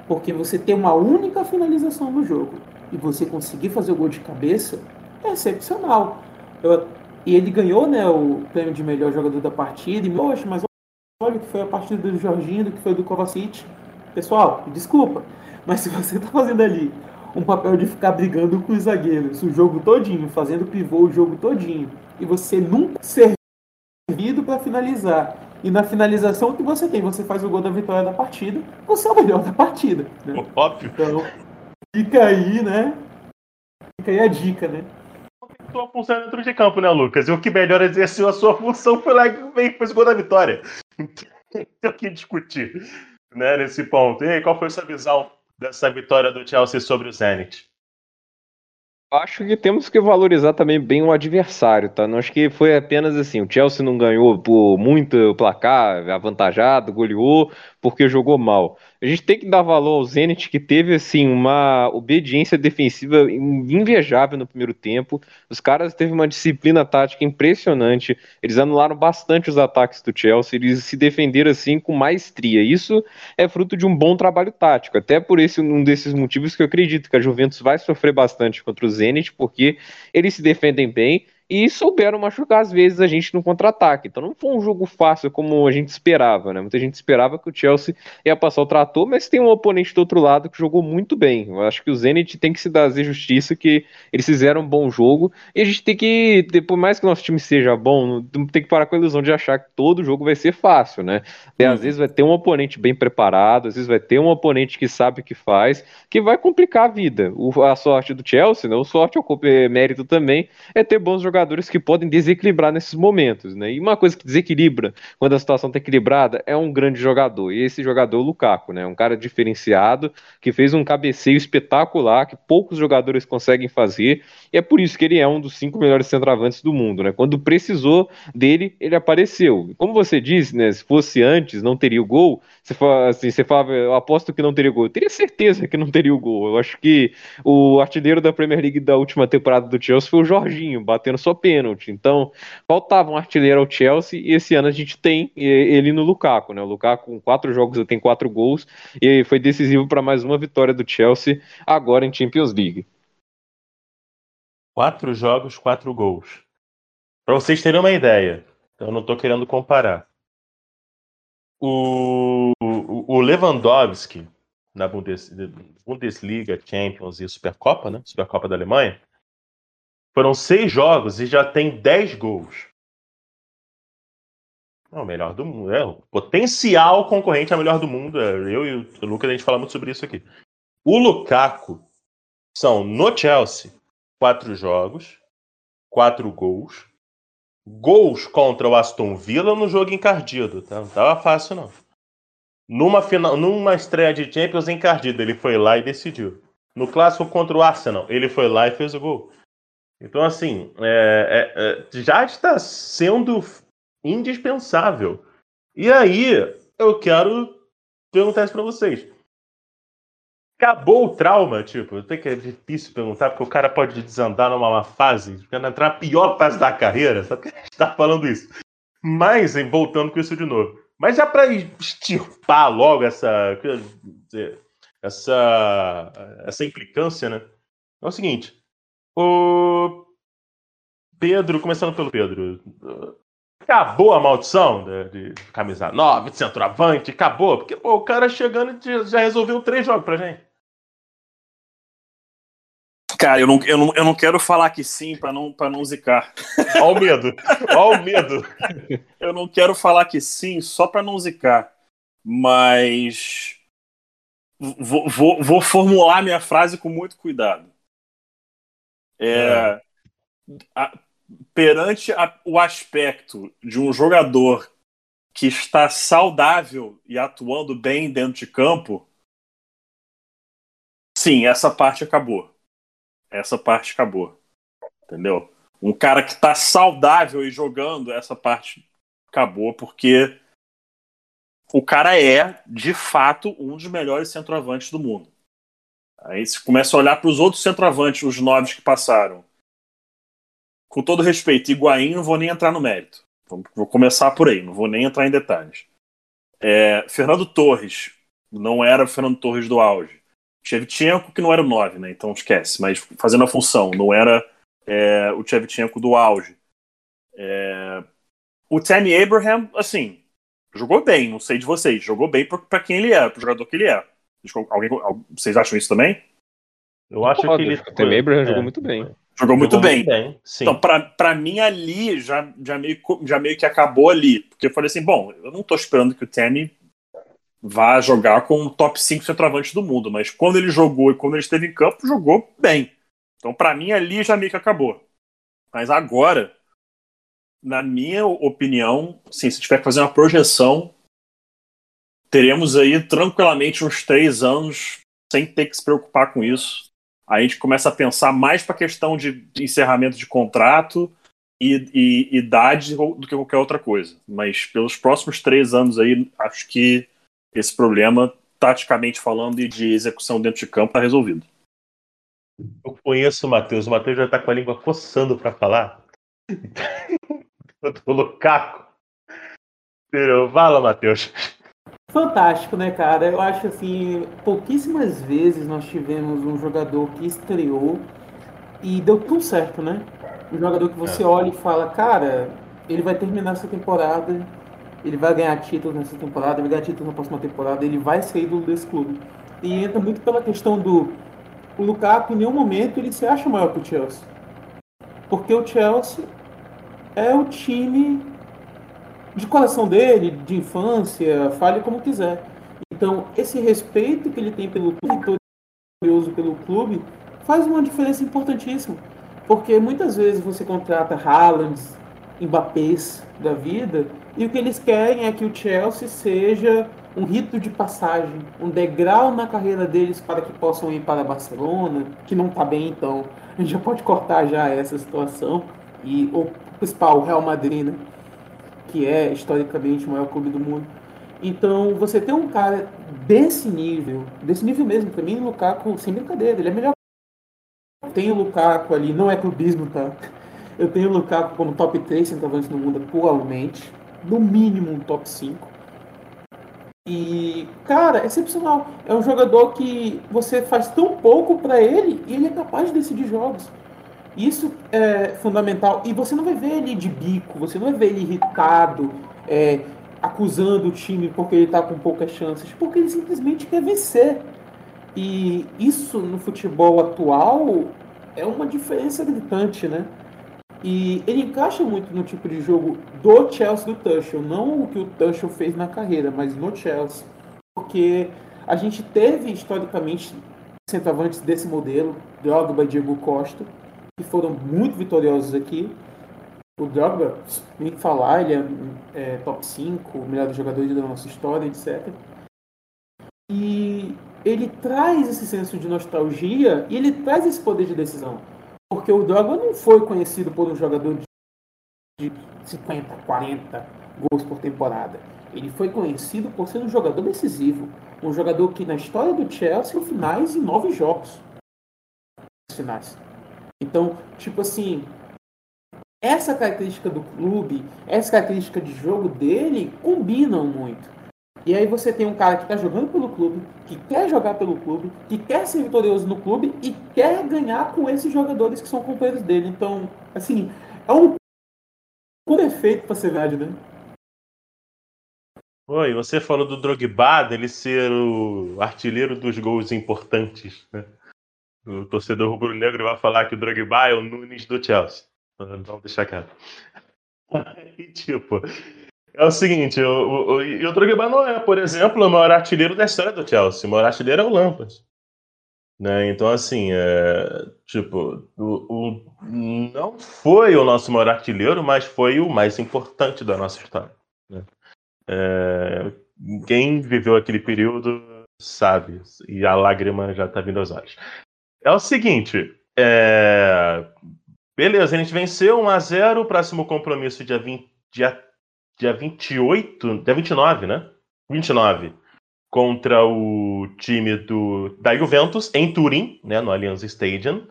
Porque você ter uma única finalização no jogo e você conseguir fazer o gol de cabeça é excepcional. Eu, e ele ganhou né, o prêmio de melhor jogador da partida. E, poxa, mas olha que foi a partida do Jorginho, do que foi do Kovacic. Pessoal, desculpa, mas (laughs) se você está fazendo ali um papel de ficar brigando com os zagueiros o jogo todinho, fazendo pivô o jogo todinho, e você nunca servido para finalizar. E na finalização que você tem, você faz o gol da vitória da partida, você é o melhor (laughs) da partida. Né? (laughs) Óbvio. Então, fica aí, né? Fica aí a dica, né? Sua função dentro de campo, né, Lucas? E o que melhor exerceu a sua função foi lá e fez o gol da vitória. (laughs) Tem o que discutir né, nesse ponto. E aí, qual foi a sua visão dessa vitória do Chelsea sobre o Zenit? Acho que temos que valorizar também bem o adversário, tá? Não acho que foi apenas assim, o Chelsea não ganhou por muito placar, avantajado, goleou, porque jogou mal. A gente tem que dar valor ao Zenit, que teve assim uma obediência defensiva invejável no primeiro tempo. Os caras teve uma disciplina tática impressionante. Eles anularam bastante os ataques do Chelsea, eles se defenderam assim com maestria. Isso é fruto de um bom trabalho tático. Até por esse um desses motivos que eu acredito que a Juventus vai sofrer bastante contra o Zenit, porque eles se defendem bem e souberam machucar às vezes a gente no contra-ataque. Então não foi um jogo fácil como a gente esperava, né? Muita gente esperava que o Chelsea ia passar o trator, mas tem um oponente do outro lado que jogou muito bem. Eu acho que o Zenit tem que se dar justiça que eles fizeram um bom jogo e a gente tem que, por mais que o nosso time seja bom, não tem que parar com a ilusão de achar que todo jogo vai ser fácil, né? E, às uhum. vezes vai ter um oponente bem preparado, às vezes vai ter um oponente que sabe o que faz, que vai complicar a vida. O, a sorte do Chelsea, né? O sorte é mérito também é ter bons jogadores jogadores que podem desequilibrar nesses momentos, né? E uma coisa que desequilibra quando a situação está equilibrada é um grande jogador. E esse jogador é o Lukaku, né? Um cara diferenciado que fez um cabeceio espetacular que poucos jogadores conseguem fazer. E é por isso que ele é um dos cinco melhores centroavantes do mundo, né? Quando precisou dele, ele apareceu. Como você disse, né? Se fosse antes, não teria o gol. Você fala, assim, você fala, eu aposto que não teria o gol. Eu teria certeza que não teria o gol. Eu acho que o artilheiro da Premier League da última temporada do Chelsea foi o Jorginho, batendo só pênalti. Então, faltava um artilheiro ao Chelsea e esse ano a gente tem ele no Lukaku, né? O Lukaku com quatro jogos tem quatro gols e foi decisivo para mais uma vitória do Chelsea agora em Champions League. Quatro jogos, quatro gols. Para vocês terem uma ideia, eu não estou querendo comparar. O, o Lewandowski na Bundes, Bundesliga, Champions e Supercopa, né? Supercopa da Alemanha, foram seis jogos e já tem dez gols. É o melhor do mundo. É o potencial concorrente ao melhor do mundo. É, eu e o Lucas, a gente fala muito sobre isso aqui. O Lukaku são, no Chelsea, quatro jogos, quatro gols. Gols contra o Aston Villa no jogo encardido. Tá? Não tava fácil, não. Numa, final, numa estreia de Champions encardido, ele foi lá e decidiu. No clássico contra o Arsenal, ele foi lá e fez o gol. Então, assim, é, é, é, já está sendo indispensável. E aí, eu quero perguntar isso para vocês. Acabou o trauma, tipo, eu que é difícil perguntar, porque o cara pode desandar numa fase, entrar na pior fase da carreira, só que a gente tá falando isso. Mas, hein, voltando com isso de novo. Mas já para extirpar logo essa, essa, essa implicância, né? É o seguinte. O Pedro, começando pelo Pedro. Acabou a maldição de, de camisa 9, de centroavante, acabou. Porque pô, o cara chegando já resolveu três jogos pra gente. Cara, eu não, eu não, eu não quero falar que sim para não, pra não zicar. Olha o medo. Olha o medo. (laughs) eu não quero falar que sim só para não zicar. Mas. Vou, vou, vou formular minha frase com muito cuidado. É, a, perante a, o aspecto de um jogador que está saudável e atuando bem dentro de campo, sim, essa parte acabou. Essa parte acabou. Entendeu? Um cara que está saudável e jogando, essa parte acabou, porque o cara é, de fato, um dos melhores centroavantes do mundo. Aí você começa a olhar para os outros centroavantes, os nove que passaram. Com todo respeito, Higuaín, não vou nem entrar no mérito. Vou começar por aí, não vou nem entrar em detalhes. É, Fernando Torres, não era o Fernando Torres do auge. Shevchenko, que não era o 9, né? Então esquece, mas fazendo a função, não era é, o Shevchenko do auge. É, o Tammy Abraham, assim, jogou bem, não sei de vocês, jogou bem para quem ele é, para o jogador que ele é. Alguém, vocês acham isso também? Eu acho Pode, que ele. O Tim Abraham é. jogou muito bem. Jogou muito jogou bem. Bem então, para mim, ali já, já, meio, já meio que acabou ali. Porque eu falei assim: bom, eu não tô esperando que o Tammy vá jogar com o top 5 centroavantes do mundo, mas quando ele jogou e quando ele esteve em campo, jogou bem. Então, para mim, ali já meio que acabou. Mas agora, na minha opinião, sim, se tiver que fazer uma projeção, teremos aí tranquilamente uns três anos sem ter que se preocupar com isso. a gente começa a pensar mais para a questão de, encerramento de contrato e, e, idade do que qualquer outra coisa. Mas pelos próximos três anos aí, acho que esse problema, taticamente falando e de execução dentro de campo, está resolvido. Eu conheço o Matheus. O Matheus já está com a língua coçando para falar. (laughs) Eu tô loucaco. Fala, Matheus. Fantástico, né, cara? Eu acho assim, pouquíssimas vezes nós tivemos um jogador que estreou e deu tão certo, né? Um jogador que você é. olha e fala, cara, ele vai terminar essa temporada, ele vai ganhar títulos nessa temporada, ele vai ganhar títulos na próxima temporada, ele vai sair do desse clube. E entra muito pela questão do o Lukaku em nenhum momento ele se acha maior que o Chelsea. Porque o Chelsea é o time de coração dele, de infância, fale como quiser. Então, esse respeito que ele tem pelo clube, pelo clube, faz uma diferença importantíssima. Porque muitas vezes você contrata Haalands, Mbappés da vida, e o que eles querem é que o Chelsea seja um rito de passagem, um degrau na carreira deles para que possam ir para Barcelona, que não está bem, então a gente já pode cortar já essa situação. E o principal, o Real Madrid, né? Que é historicamente o maior clube do mundo. Então, você tem um cara desse nível, desse nível mesmo, para mim, Lukaku, sem brincadeira, ele é melhor. Tem o Lukaku ali, não é clubismo, tá? Eu tenho o Lukaku como top 3 centroavantes no mundo atualmente, no mínimo um top 5. E, cara, é excepcional. É um jogador que você faz tão pouco para ele e ele é capaz de decidir jogos. Isso é fundamental. E você não vai ver ele de bico, você não vai ver ele irritado, é, acusando o time porque ele está com poucas chances, porque ele simplesmente quer vencer. E isso no futebol atual é uma diferença gritante, né? E ele encaixa muito no tipo de jogo do Chelsea do Tuchel, não o que o Tuchel fez na carreira, mas no Chelsea. Porque a gente teve historicamente centroavantes desse modelo, Drogba e Diego Costa, que foram muito vitoriosos aqui. O Drogba, nem falar, ele é, é top 5, o melhor jogador da nossa história, etc. E ele traz esse senso de nostalgia e ele traz esse poder de decisão. Porque o Drogba não foi conhecido por um jogador de 50, 40 gols por temporada. Ele foi conhecido por ser um jogador decisivo. Um jogador que na história do Chelsea, finais em nove jogos. Finais. Então, tipo assim, essa característica do clube, essa característica de jogo dele combinam muito. E aí você tem um cara que está jogando pelo clube, que quer jogar pelo clube, que quer ser vitorioso no clube e quer ganhar com esses jogadores que são companheiros dele. Então, assim, é um perfeito para ser verdade, né? Oi, você falou do Drogba, dele ser o artilheiro dos gols importantes, né? O torcedor rubro-negro vai falar que o Drogba é o Nunes do Chelsea. Vamos deixar quieto. (laughs) E, tipo, é o seguinte, o, o, o, o Drogba não é, por exemplo, o maior artilheiro da história do Chelsea. O maior artilheiro é o Lampard. Né? Então, assim, é, tipo, o, não foi o nosso maior artilheiro, mas foi o mais importante da nossa história. Né? É, quem viveu aquele período sabe, e a lágrima já está vindo aos olhos. É o seguinte. É... Beleza, a gente venceu 1x0. O próximo compromisso dia, 20, dia, dia 28. Dia 29, né? 29. Contra o time do, da Juventus em Turim, né? No Allianz Stadium.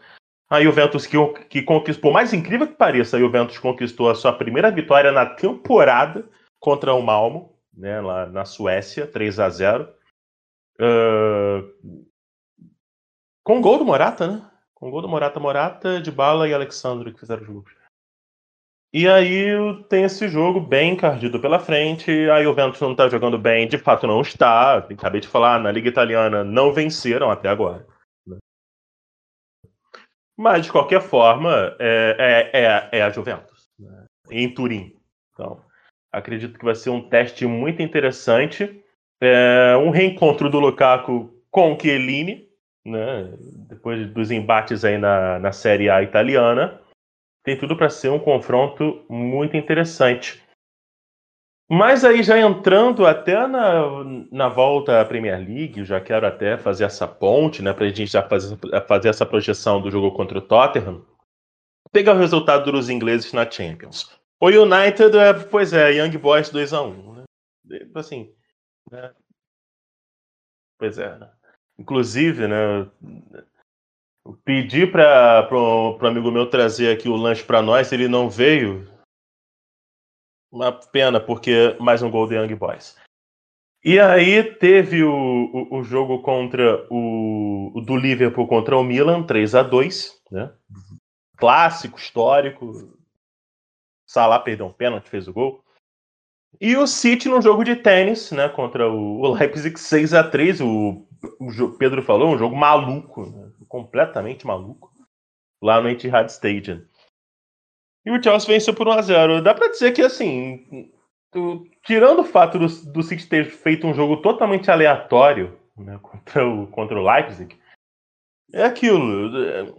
A Juventus que, que conquistou, por mais incrível que pareça, a Juventus conquistou a sua primeira vitória na temporada contra o Malmo, né, lá na Suécia, 3 a 0 uh, com gol do Morata, né? Com gol do Morata, Morata, de Bala e Alexandre que fizeram os gols. E aí tem esse jogo bem encardido pela frente. A Juventus não está jogando bem, de fato não está. Acabei de falar, na Liga Italiana não venceram até agora. Né? Mas, de qualquer forma, é, é, é, é a Juventus. Né? Em Turim. Então, acredito que vai ser um teste muito interessante. É, um reencontro do Lukaku com o Chiellini, né? Depois dos embates aí na, na Série A italiana, tem tudo para ser um confronto muito interessante. Mas aí já entrando até na, na volta à Premier League, já quero até fazer essa ponte, né, para a gente já fazer, fazer essa projeção do jogo contra o Tottenham. Pegar o resultado dos ingleses na Champions. O United, é, pois é, Young Boys 2x1. Né? Assim, né? Pois é. Inclusive, né, pedi para o amigo meu trazer aqui o lanche para nós, ele não veio, uma pena, porque mais um gol do Young Boys. E aí teve o, o, o jogo contra o, o, do Liverpool contra o Milan, 3 a 2 né? Clássico, histórico. Salah perdeu um pênalti, fez o gol. E o City no jogo de tênis, né, contra o Leipzig 6 a 3 o, o Pedro falou, um jogo maluco, né? completamente maluco, lá no Etihad Stadium. E o Chelsea venceu por 1x0. Dá pra dizer que, assim, tirando o fato do, do City ter feito um jogo totalmente aleatório né, contra, o, contra o Leipzig, é aquilo. É,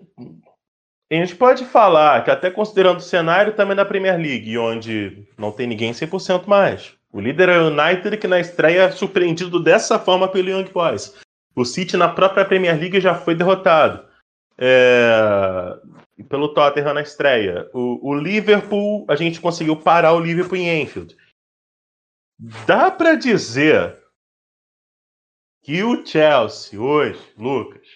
a gente pode falar que, até considerando o cenário também da Premier League, onde não tem ninguém 100% mais. O líder é o United, que na estreia é surpreendido dessa forma pelo Young Boys. O City, na própria Premier League, já foi derrotado. É pelo Tottenham na estreia. O, o, Liverpool, a gente conseguiu parar o Liverpool em Enfield. Dá para dizer que o Chelsea hoje, Lucas,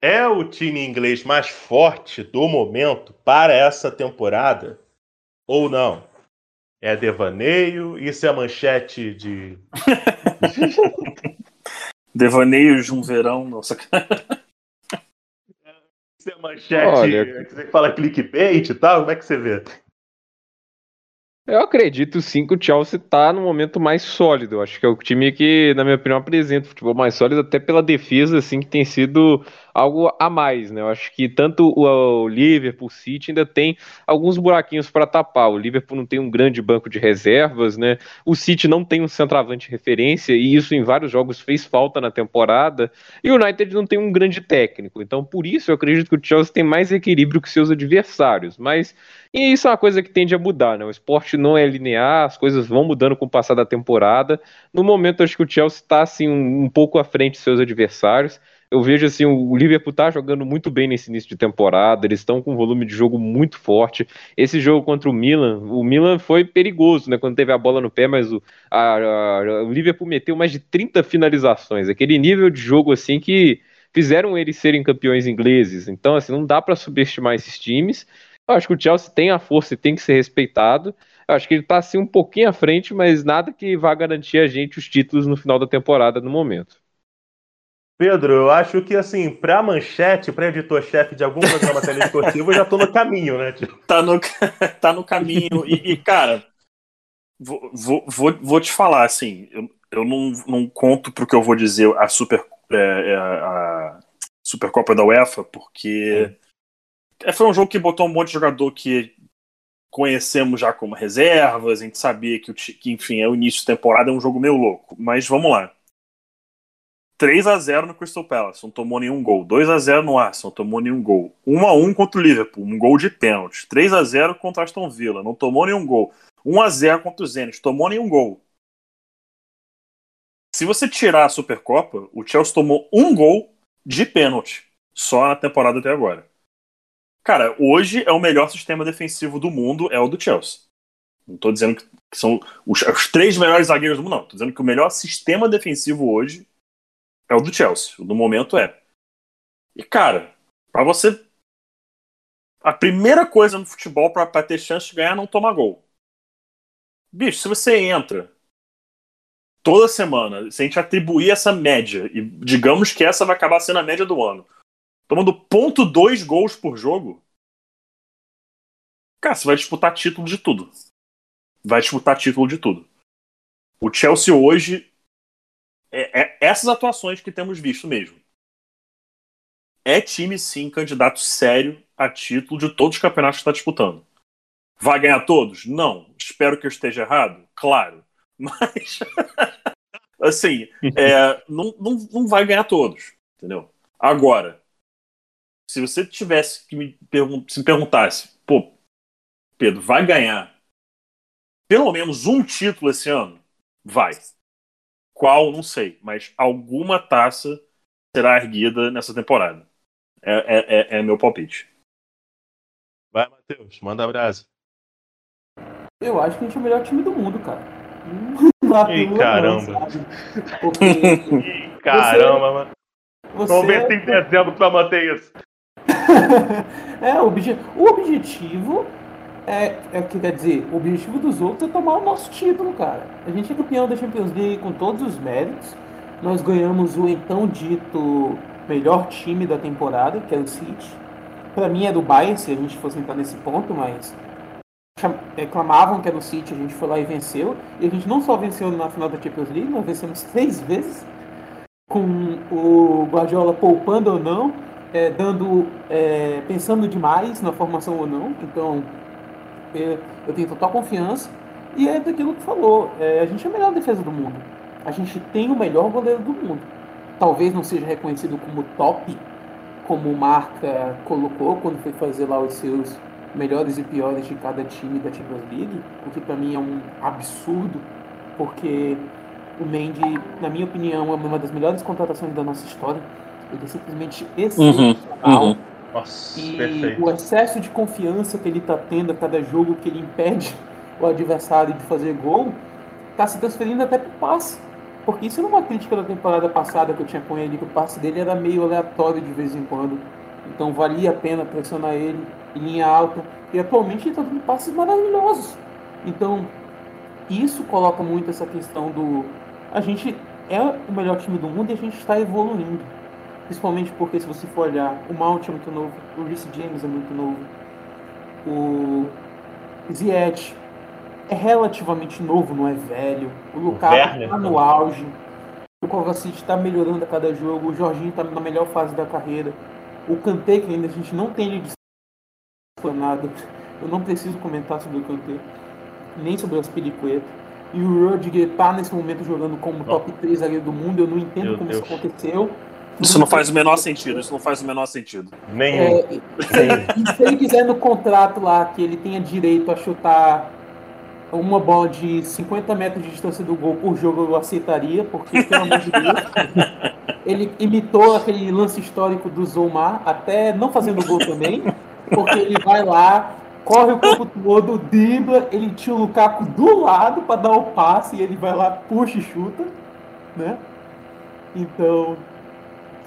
é o time inglês mais forte do momento para essa temporada? Ou não? É devaneio? Isso é manchete de. (laughs) (laughs) Devaneios de um verão, nossa cara. Você é manchete, Olha, você fala clickbait e tal, como é que você vê? Eu acredito sim que o Chelsea está no momento mais sólido. Acho que é o time que, na minha opinião, apresenta o futebol mais sólido, até pela defesa, assim, que tem sido algo a mais, né? Eu acho que tanto o, Liverpool, o City ainda tem alguns buraquinhos para tapar. O Liverpool não tem um grande banco de reservas, né? O City não tem um centroavante referência e isso em vários jogos fez falta na temporada. E o United não tem um grande técnico. Então, por isso eu acredito que o Chelsea tem mais equilíbrio que seus adversários. Mas e isso é uma coisa que tende a mudar, né? O esporte não é linear, as coisas vão mudando com o passar da temporada. No momento, acho que o Chelsea está assim um, um pouco à frente de seus adversários eu vejo assim, o Liverpool tá jogando muito bem nesse início de temporada, eles estão com um volume de jogo muito forte. Esse jogo contra o Milan, o Milan foi perigoso, né, quando teve a bola no pé, mas o, a, a, o Liverpool meteu mais de 30 finalizações, aquele nível de jogo assim que fizeram eles serem campeões ingleses. Então, assim, não dá para subestimar esses times. Eu acho que o Chelsea tem a força e tem que ser respeitado. Eu acho que ele está assim um pouquinho à frente, mas nada que vá garantir a gente os títulos no final da temporada no momento. Pedro, eu acho que assim, pra manchete, pra editor-chefe de algum programa telesportivo, eu já tô no caminho, né? Tá no, (laughs) tá no caminho. E, e cara, vou, vou, vou, te falar, assim, eu, eu não, não conto pro que eu vou dizer a Super, é, é, a Supercopa da UEFA, porque é. foi um jogo que botou um monte de jogador que conhecemos já como reservas, a gente sabia que, que enfim, é o início de temporada, é um jogo meio louco. Mas vamos lá. 3 a 0 no Crystal Palace, não tomou nenhum gol. 2 a 0 no Arsenal, não tomou nenhum gol. 1 a 1 contra o Liverpool, um gol de pênalti. 3 a 0 contra Aston Villa, não tomou nenhum gol. 1 a 0 contra o Zenit, tomou nenhum gol. Se você tirar a Supercopa, o Chelsea tomou um gol de pênalti só na temporada até agora. Cara, hoje é o melhor sistema defensivo do mundo, é o do Chelsea. Não estou dizendo que são os, os, três melhores zagueiros do mundo, não. Estou dizendo que o melhor sistema defensivo hoje é o do Chelsea. O do momento é. E, cara, para você. A primeira coisa no futebol para ter chance de ganhar é não tomar gol. Bicho, se você entra toda semana, se a gente atribuir essa média, e digamos que essa vai acabar sendo a média do ano, tomando ponto dois gols por jogo, cara, você vai disputar título de tudo. Vai disputar título de tudo. O Chelsea hoje é, é, essas atuações que temos visto mesmo. É time, sim, candidato sério a título de todos os campeonatos que está disputando. Vai ganhar todos? Não. Espero que eu esteja errado? Claro. (laughs) Mas, assim, é, não, não, não vai ganhar todos, entendeu? Agora, se você tivesse que me, pergun se me perguntasse, pô, Pedro, vai ganhar pelo menos um título esse ano? Vai. Qual, não sei, mas alguma taça será erguida nessa temporada. É, é, é, é meu palpite. Vai, Matheus, manda abraço. Eu acho que a gente é o melhor time do mundo, cara. (laughs) (laughs) Ih, caramba. (laughs) Porque... Ih, caramba, mano. Você... Vamos ver se em dezembro pra manter isso. é, o, obje... o objetivo é, é que quer dizer, o objetivo dos outros é tomar o nosso título, cara. A gente é campeão da Champions League com todos os méritos. Nós ganhamos o então dito melhor time da temporada, que é o City. Para mim é do Bayern, se a gente fosse entrar nesse ponto, mas reclamavam que era o City, a gente foi lá e venceu. E a gente não só venceu na final da Champions League, nós vencemos três vezes, com o Guardiola poupando ou não, é, dando, é, pensando demais na formação ou não. Então, é, eu tenho total confiança. E é daquilo que falou, é, a gente é a melhor defesa do mundo. A gente tem o melhor goleiro do mundo. Talvez não seja reconhecido como top, como o Marca colocou quando foi fazer lá os seus melhores e piores de cada time da Champions League, o que para mim é um absurdo, porque o Mendy, na minha opinião, é uma das melhores contratações da nossa história. Ele é simplesmente excepcional. Uhum, uhum. Nossa, e perfeito. o excesso de confiança que ele está tendo a cada jogo que ele impede (laughs) o adversário de fazer gol, está se transferindo até para o passe. Porque isso é uma crítica da temporada passada que eu tinha com ele, que o passe dele era meio aleatório de vez em quando. Então valia a pena pressionar ele em linha alta. E atualmente ele está dando passes maravilhosos. Então, isso coloca muito essa questão do. A gente é o melhor time do mundo e a gente está evoluindo. Principalmente porque, se você for olhar, o Mount é muito novo, o Reece James é muito novo, o Ziyech é relativamente novo, não é velho. O Lukaku está no auge. O Kovacic está melhorando a cada jogo. O Jorginho está na melhor fase da carreira. O Kanté, que ainda a gente não tem ele explanado. Eu não preciso comentar sobre o Kanté. Nem sobre o Aspiricueta. E o Rudiger está nesse momento jogando como top 3 zagueiro do mundo. Eu não entendo Meu como Deus. isso aconteceu. Isso não faz o menor sentido, isso não faz o menor sentido. Nenhum. É, se, se ele quiser no contrato lá que ele tenha direito a chutar uma bola de 50 metros de distância do gol por jogo eu aceitaria, porque, pelo amor de Deus, ele imitou aquele lance histórico do Zomar, até não fazendo gol também, porque ele vai lá, corre o campo todo, dribla, ele tira o Lukaku do lado para dar o passe, e ele vai lá, puxa e chuta, né? Então.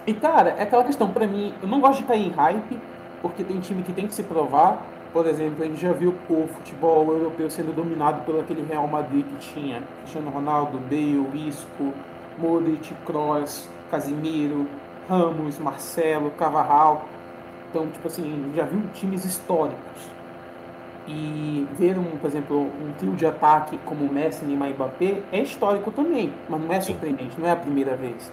E cara, é aquela questão, para mim, eu não gosto de cair em hype, porque tem time que tem que se provar, por exemplo, a gente já viu o futebol europeu sendo dominado pelo aquele Real Madrid que tinha Cristiano Ronaldo, Bale, Isco, Modric, Kroos, Casimiro, Ramos, Marcelo, Cavarral. Então, tipo assim, já viu times históricos. E ver, um, por exemplo, um trio de ataque como Messi, Neymar e Mbappé é histórico também, mas não é surpreendente, não é a primeira vez.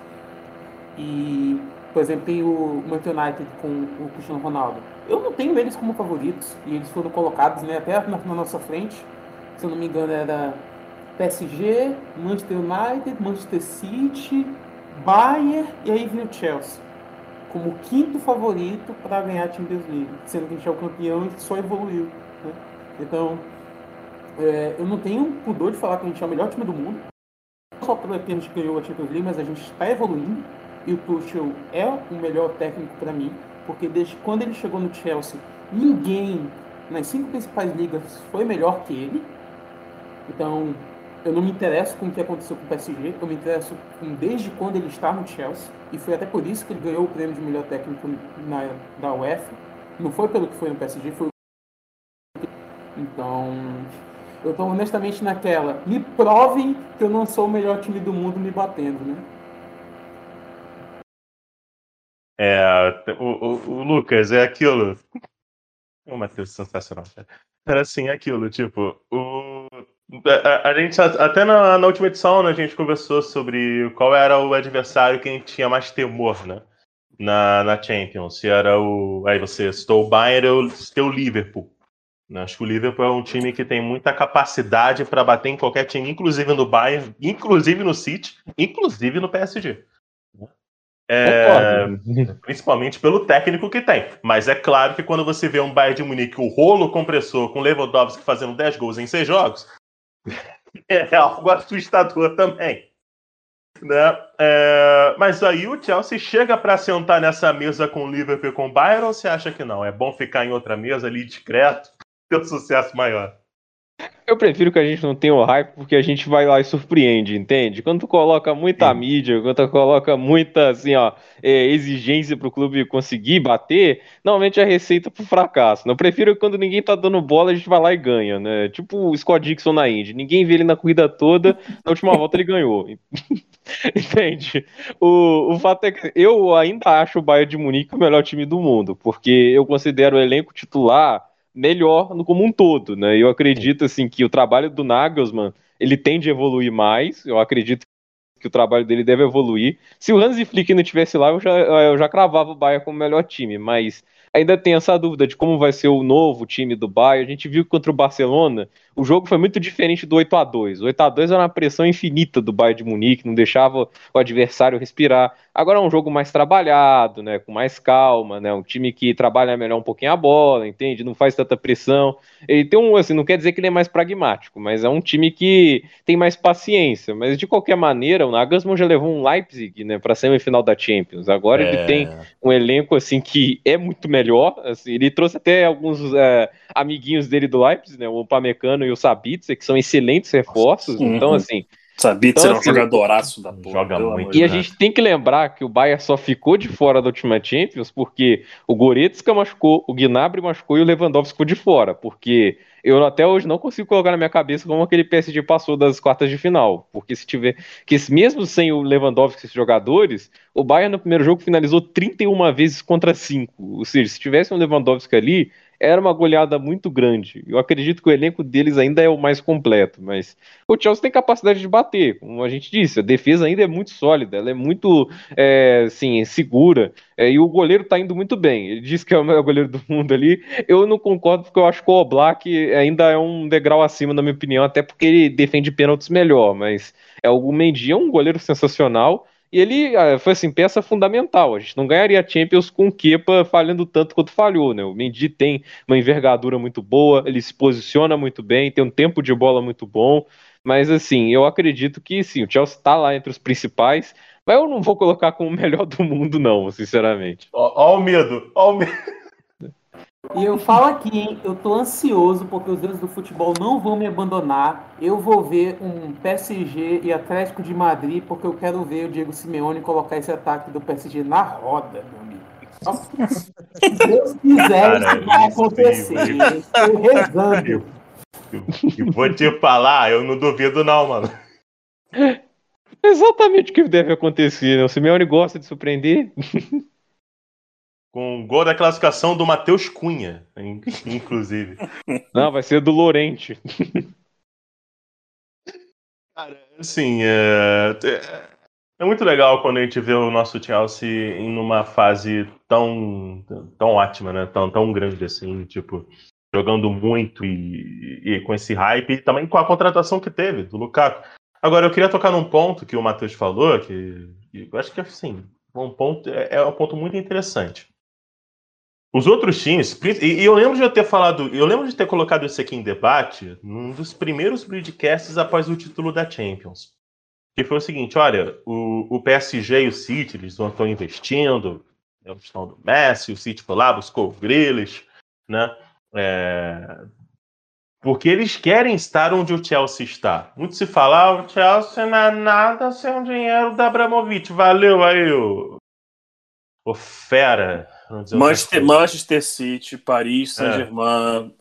E, por exemplo, tem o Manchester United com o Cristiano Ronaldo eu não tenho eles como favoritos. E eles foram colocados né, até na, na nossa frente. Se eu não me engano, era PSG, Manchester United, Manchester City, Bayern e aí veio o Chelsea. Como quinto favorito para ganhar a Champions League. Sendo que a gente é o campeão e só evoluiu. Né? Então, é, eu não tenho pudor de falar que a gente é o melhor time do mundo. Não só porque a gente ganhou a Champions League, mas a gente está evoluindo. E o Tuchel é o melhor técnico para mim porque desde quando ele chegou no Chelsea, ninguém nas cinco principais ligas foi melhor que ele. Então, eu não me interesso com o que aconteceu com o PSG, eu me interesso com desde quando ele está no Chelsea, e foi até por isso que ele ganhou o prêmio de melhor técnico na, da UEFA. Não foi pelo que foi no PSG, foi Então, eu estou honestamente naquela. Me provem que eu não sou o melhor time do mundo me batendo, né? É, o, o, o, Lucas, é aquilo. O Matheus, sensacional. Era assim, é aquilo, tipo, o, a, a gente, até na, na, última edição, né, a gente conversou sobre qual era o adversário que a gente tinha mais temor, né? Na, na Champions. Se era o. Aí você citou o Bayern ou o Liverpool. Né? Acho que o Liverpool é um time que tem muita capacidade para bater em qualquer time, inclusive no Bayern, inclusive no City, inclusive no PSG. É, principalmente pelo técnico que tem. Mas é claro que quando você vê um Bayern de Munique, o rolo compressor com Lewandowski fazendo 10 gols em 6 jogos, (laughs) é algo assustador também. Né? É, mas aí o Chelsea chega para sentar nessa mesa com o Liverpool e com o Bayern ou você acha que não? É bom ficar em outra mesa ali discreto, ter um sucesso maior? Eu prefiro que a gente não tenha o hype porque a gente vai lá e surpreende, entende? Quando tu coloca muita Sim. mídia, quando tu coloca muita assim, ó, é, exigência pro clube conseguir bater, normalmente é receita pro fracasso. Eu prefiro que quando ninguém tá dando bola, a gente vai lá e ganha, né? Tipo o Scott Dixon na Indy. Ninguém vê ele na corrida toda, na última volta ele ganhou. (laughs) Entende? O, o fato é que eu ainda acho o Bayern de Munique o melhor time do mundo, porque eu considero o elenco titular melhor no como um todo, né? Eu acredito assim que o trabalho do Nagelsmann ele tende a evoluir mais. Eu acredito que o trabalho dele deve evoluir. Se o Hansi Flick não tivesse lá, eu já, eu já cravava o Bayern como melhor time, mas ainda tem essa dúvida de como vai ser o novo time do Bayern. A gente viu que contra o Barcelona, o jogo foi muito diferente do 8 a 2 O 8 a 2 era uma pressão infinita do Bayern de Munique, não deixava o adversário respirar. Agora é um jogo mais trabalhado, né, com mais calma, né, um time que trabalha melhor um pouquinho a bola, entende? Não faz tanta pressão. Ele tem um, assim, não quer dizer que ele é mais pragmático, mas é um time que tem mais paciência. Mas de qualquer maneira, o Nagelsmann já levou um Leipzig, né, para semifinal da Champions. Agora é... ele tem um elenco assim que é muito melhor. Assim, ele trouxe até alguns é, amiguinhos dele do Leipzig, né, o E o Sabitzer, que são excelentes reforços. Uhum. Então, assim, Sabitzer então, é um assim, jogadoraço da porra. Joga muito. E a gente tem que lembrar que o Bayern só ficou de fora da última Champions porque o Goretzka machucou, o Gnabry machucou e o Lewandowski ficou de fora. Porque eu até hoje não consigo colocar na minha cabeça como aquele PSG passou das quartas de final. Porque se tiver. Que mesmo sem o Lewandowski e esses jogadores, o Bayern no primeiro jogo finalizou 31 vezes contra 5. Ou seja, se tivesse um Lewandowski ali, era uma goleada muito grande. Eu acredito que o elenco deles ainda é o mais completo, mas o Chelsea tem capacidade de bater, como a gente disse, a defesa ainda é muito sólida, ela é muito é, assim, segura, é, e o goleiro tá indo muito bem. Ele disse que é o melhor goleiro do mundo ali. Eu não concordo, porque eu acho que o Oblak ainda é um degrau acima, na minha opinião, até porque ele defende pênaltis melhor, mas é o Mendy é um goleiro sensacional. E ele ah, foi assim, peça fundamental. A gente não ganharia a Champions com o Kepa falhando tanto quanto falhou, né? O Mendy tem uma envergadura muito boa, ele se posiciona muito bem, tem um tempo de bola muito bom. Mas assim, eu acredito que sim, o Chelsea está lá entre os principais. Mas eu não vou colocar como o melhor do mundo, não, sinceramente. Ó, ó o medo, ó o medo. E eu falo aqui, hein, eu tô ansioso porque os deuses do futebol não vão me abandonar. Eu vou ver um PSG e Atlético de Madrid porque eu quero ver o Diego Simeone colocar esse ataque do PSG na roda, meu amigo. Se Deus quiser, Cara, isso vai acontecer. Estou rezando. E vou te falar, eu não duvido não, mano. Exatamente o que deve acontecer, né? O Simeone gosta de surpreender (laughs) com gol da classificação do Matheus Cunha, inclusive. (laughs) Não, vai ser do Lorente. (laughs) Cara, assim, é, é muito legal quando a gente vê o nosso Chelsea em uma fase tão, tão ótima, né? Tão, tão grande assim, tipo, jogando muito e, e com esse hype e também com a contratação que teve do Lukaku. Agora, eu queria tocar num ponto que o Matheus falou, que, que eu acho que assim, um ponto, é, é um ponto muito interessante. Os outros times, e eu lembro de eu ter falado, eu lembro de ter colocado isso aqui em debate num dos primeiros broadcasts após o título da Champions. Que foi o seguinte: olha, o, o PSG e o City eles estão investindo, é o questão do Messi, o City foi lá, buscou o Grealish, né? É, porque eles querem estar onde o Chelsea está. Muito se fala, ah, o Chelsea não é nada sem o dinheiro da Abramovich. Valeu aí, ô, ô fera. Manchester, Manchester City, Paris, é. Saint-Germain.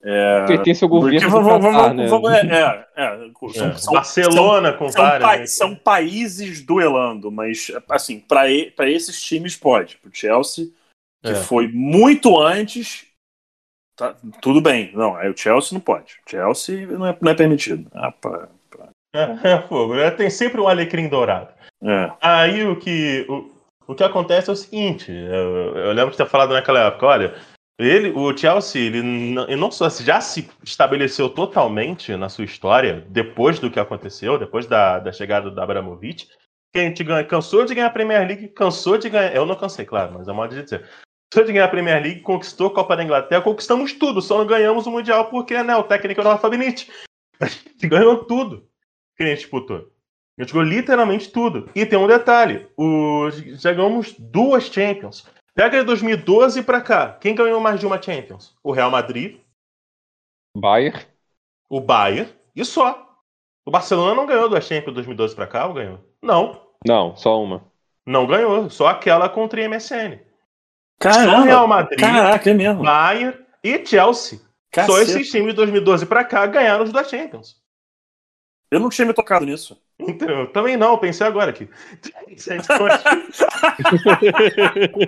É, Pertence ao governo vamos, vamos, Qatar, né? vamos, é, é, é, são, são, Barcelona são, com são, pa, né? são países duelando, mas assim, para esses times pode. Para o Chelsea, que é. foi muito antes, tá, tudo bem. Não, aí o Chelsea não pode. O Chelsea não é, não é permitido. Ah, pra, pra... (laughs) É, fogo. Tem sempre um alecrim dourado. Aí o que. O o que acontece é o seguinte: eu, eu lembro de ter falado naquela época, olha, ele, o Chelsea, ele não, ele não só já se estabeleceu totalmente na sua história depois do que aconteceu, depois da, da chegada do Abramovich, que a gente ganha, cansou de ganhar a Premier League, cansou de ganhar. Eu não cansei, claro, mas é modo de dizer. Cansou de ganhar a Premier League, conquistou a Copa da Inglaterra, conquistamos tudo, só não ganhamos o Mundial porque né, o técnico é o Rafa Benítez. A (laughs) gente ganhou tudo que a gente disputou. A gente ganhou literalmente tudo. E tem um detalhe: o... já ganhamos duas Champions. Pega de 2012 pra cá. Quem ganhou mais de uma Champions? O Real Madrid. Bayern. O Bayern. E só. O Barcelona não ganhou duas Champions de 2012 pra cá, ou ganhou? Não. Não, só uma. Não ganhou. Só aquela contra o MSN. Caramba, Só Real Madrid, Caraca, é mesmo. Bayern e Chelsea. Só Caceta. esses times de 2012 pra cá ganharam os da Champions. Eu não tinha me tocado nisso. Então, eu também não, pensei agora aqui. (laughs)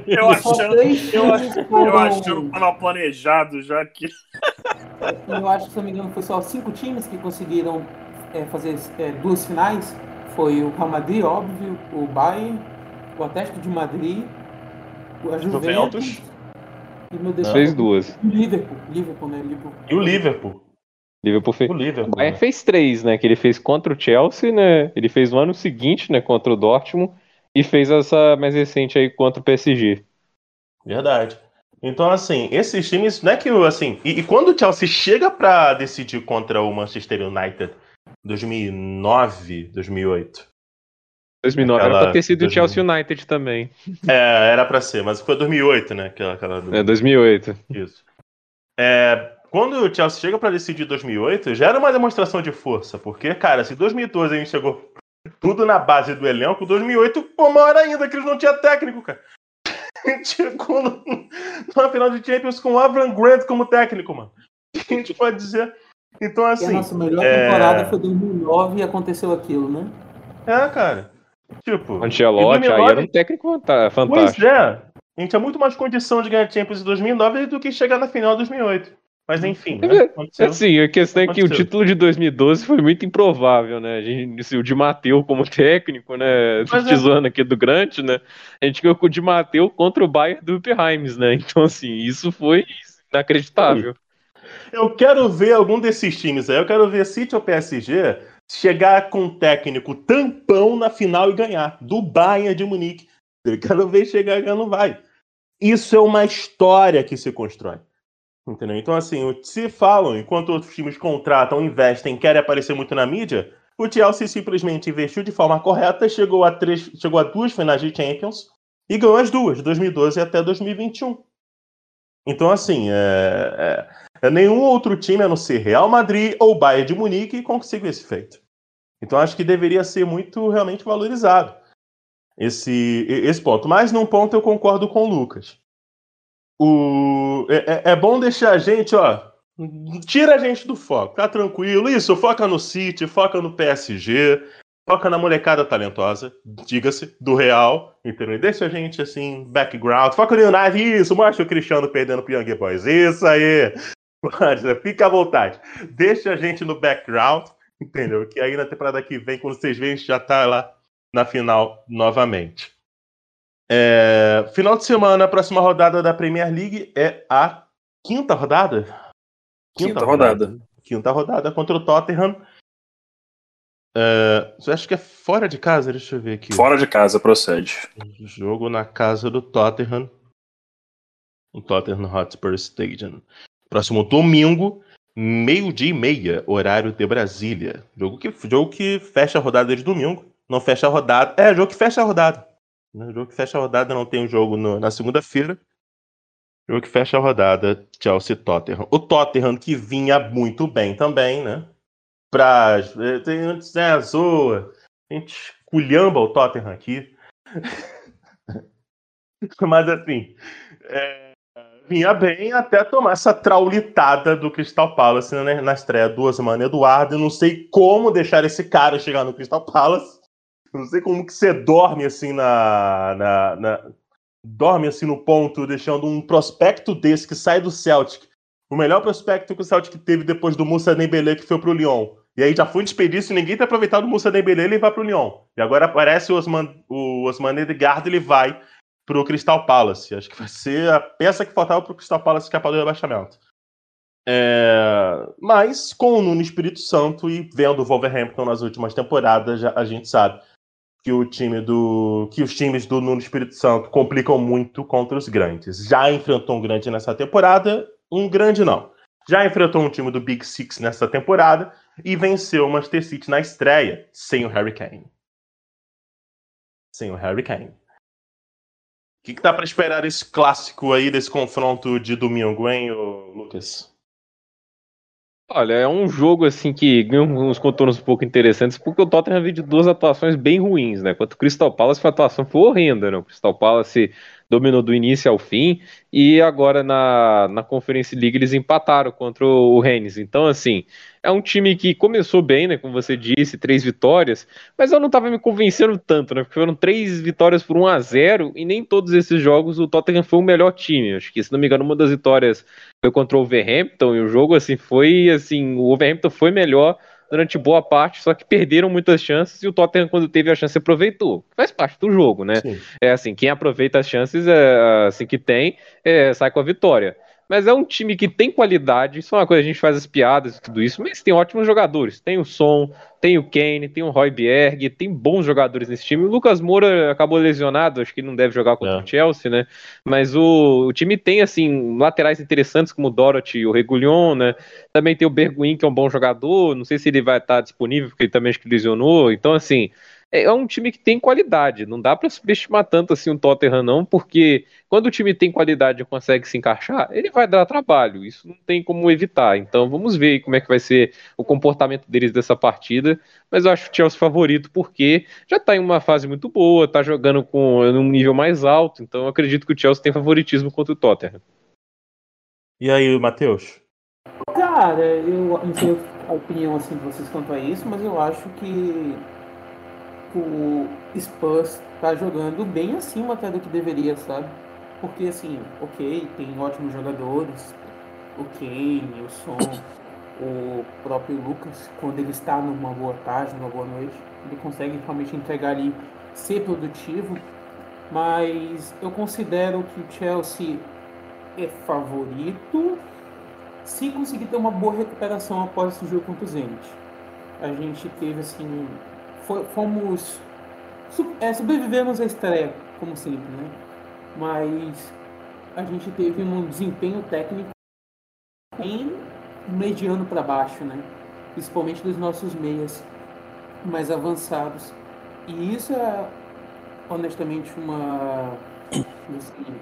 Eu achando, três eu, times eu achando que tava planejado já que. Eu acho que, se não me engano, foi só cinco times que conseguiram é, fazer é, duas finais. Foi o Real Madrid, óbvio, o Bayern, o Atlético de Madrid, a Juventus. Juventus e meu Deus, Fez duas. o Liverpool, Liverpool, né? Liverpool. E o Liverpool. Liverpool fez. O O Liverpool. Bayern fez três, né? Que ele fez contra o Chelsea, né? Ele fez no ano seguinte, né? Contra o Dortmund. E fez essa mais recente aí contra o PSG. Verdade. Então, assim, esses times, não é que, o- assim, e, e quando o Chelsea chega pra decidir contra o Manchester United, 2009, 2008, 2009 era Aquela pra ter sido o 2000. Chelsea United também. é, era pra ser, mas foi 2008, né, aquela, aquela É, 2008. Isso. É, quando o Chelsea chega pra decidir 2008, já era uma demonstração de força, porque, cara, se 2012 a gente chegou tudo na base do elenco, 2008, pô, maior ainda, que eles não tinham técnico, cara. (laughs) A gente chegou no- numa final de Champions com o Avram Grant como técnico, mano. O que a gente pode dizer? Então, E a assim, nossa melhor é- temporada foi 2009 e aconteceu aquilo, né? é, cara. Tipo, O Ancelotti aí 2009 era um técnico fanta- Pois fantástico. é. A gente tinha muito mais condição de ganhar Champions em 2009 do que chegar na final de 2008. Mas enfim, né? Aconteceu. Assim, a questão é que o Aconteceu. título de 2012 foi muito improvável, né? A gente, assim, o Di Matteo como técnico, né? Mas (laughs) é. Aqui do Grant, né? A gente ganhou com o Di Matteo contra o Bayern do Heims, né? Então, assim, isso foi inacreditável. Eu quero ver algum desses times aí. Eu quero ver City ou PSG chegar com um técnico tampão na final e ganhar. Do Bayern de Munique. Eu quero ver chegar e ganhar, não vai. Isso é uma história que se constrói. Entendeu? Então, assim, se falam, enquanto outros times contratam, investem, querem aparecer muito na mídia, o Chelsea simplesmente investiu de forma correta, chegou a, três, chegou a duas finais de Champions e ganhou as duas, de 2012 até 2021. Então, assim, é, é, nenhum outro time, a não ser Real Madrid ou Bayern de Munique, conseguiu esse feito. Então, acho que deveria ser muito realmente valorizado esse, esse ponto. Mas num ponto eu concordo com o Lucas. O, é, é- é bom deixar a gente, ó. Tira a gente do foco, tá tranquilo. Isso, foca no City, foca no PSG, foca na molecada talentosa, diga-se, do Real, entendeu? Deixa a gente assim, background. Foca no United, isso, mostra o Cristiano perdendo pro Young Boys. Isso aí. Fica à vontade. Deixa a gente no background, entendeu? Que aí na temporada que vem, quando vocês gente já tá lá na final novamente. É, final de semana, a próxima rodada da Premier League é a quinta rodada? Quinta rodada. Quinta rodada contra o Tottenham. É, eu acho que é fora de casa, deixa eu ver aqui. Fora de casa, procede. Jogo na casa do Tottenham. O Tottenham Hotspur Stadium. Próximo domingo, meio-dia e meia, horário de Brasília. Jogo que, jogo que fecha a rodada de domingo. Não fecha a rodada. É, jogo que fecha a rodada. Né, Jogo que fecha a rodada, não tem um jogo no- na segunda-feira. Jogo que fecha a rodada, Chelsea Tottenham. O Tottenham que vinha muito bem também, né? Pra. eh, Tem antes, né, zoa. A gente culhamba o Tottenham aqui. (laughs) Mas assim, é, vinha bem até tomar essa traulitada do Crystal Palace né, na estreia do Osman Eduardo. Eu não sei como deixar esse cara chegar no Crystal Palace. Não sei como que você dorme assim na, na, na- dorme assim no ponto, deixando um prospecto desse que sai do Celtic. O melhor prospecto que o Celtic teve depois do Moussa Dembélé que foi pro Lyon. E aí já foi desperdício, ninguém tá aproveitado o Moussa Dembélé, ele vai pro Lyon. E agora aparece o Osman, o Osman Edgard, ele vai pro Crystal Palace. Acho que vai ser a peça que faltava pro Crystal Palace escapar do rebaixamento. É, Mas com o Nuno Espírito Santo e vendo o Wolverhampton nas últimas temporadas, a gente sabe que o time do que os times do Nuno Espírito Santo complicam muito contra os grandes. Já enfrentou um grande nessa temporada, um grande não. Já enfrentou um time do Big Six nessa temporada e venceu o Manchester City na estreia, sem o Harry Kane. Sem o Harry Kane. O que, que dá para esperar desse clássico aí, desse confronto de domingo, hein, Lucas? Olha, é um jogo assim que ganha uns contornos um pouco interessantes, porque o Tottenham veio de duas atuações bem ruins, né? Quanto o Crystal Palace, a atuação foi horrenda, né? O Crystal Palace dominou do início ao fim, e agora na, na Conference League eles empataram contra o Rennes. Então, assim, é um time que começou bem, né? Como você disse, três vitórias, mas eu não estava me convencendo tanto, né? Porque foram três vitórias por 1 a 0 e nem todos esses jogos o Tottenham foi o melhor time. Acho que, se não me engano, uma das vitórias foi contra o Overhampton, e o jogo, assim, foi assim, o Overhampton foi melhor durante boa parte, só que perderam muitas chances e o Tottenham, quando teve a chance, aproveitou. Faz parte do jogo, né? Sim. É assim, quem aproveita as chances, é, assim que tem, é, sai com a vitória. Mas é um time que tem qualidade, isso é uma coisa, a gente faz as piadas e tudo isso, mas tem ótimos jogadores. Tem o Son, tem o Kane, tem o Roy Bierg, tem bons jogadores nesse time. O Lucas Moura acabou lesionado, acho que não deve jogar contra é. o Chelsea, né? Mas o, o, time tem, assim, laterais interessantes como o Dorothy e o Regulion, né? Também tem o Berguin, que é um bom jogador, não sei se ele vai estar disponível, porque ele também acho que lesionou. Então, assim, é, é um time que tem qualidade. Não dá para subestimar tanto assim o Tottenham, não, porque quando o time tem qualidade e consegue se encaixar, ele vai dar trabalho. Isso não tem como evitar. Então vamos ver como é que vai ser o comportamento deles dessa partida. Mas eu acho o Chelsea favorito porque já está em uma fase muito boa, está jogando com um nível mais alto. Então eu acredito que o Chelsea tem favoritismo contra o Tottenham. E aí, Matheus? Cara, eu não sei a opinião assim de vocês quanto a isso, mas eu acho que o Spurs tá jogando bem acima até do que deveria, sabe? Porque assim, ok, tem ótimos jogadores, o Kane, o Son, o próprio Lucas, quando ele está numa boa tarde, numa boa noite, ele consegue realmente entregar ali, ser produtivo, mas eu considero que o Chelsea é favorito se conseguir ter uma boa recuperação após esse jogo contra o Zenit. A gente teve assim fomos. É, sobrevivemos à estreia, como sempre, né? Mas a gente teve um desempenho técnico em mediano para baixo, né? Principalmente dos nossos meias mais avançados. E isso é honestamente uma. Assim,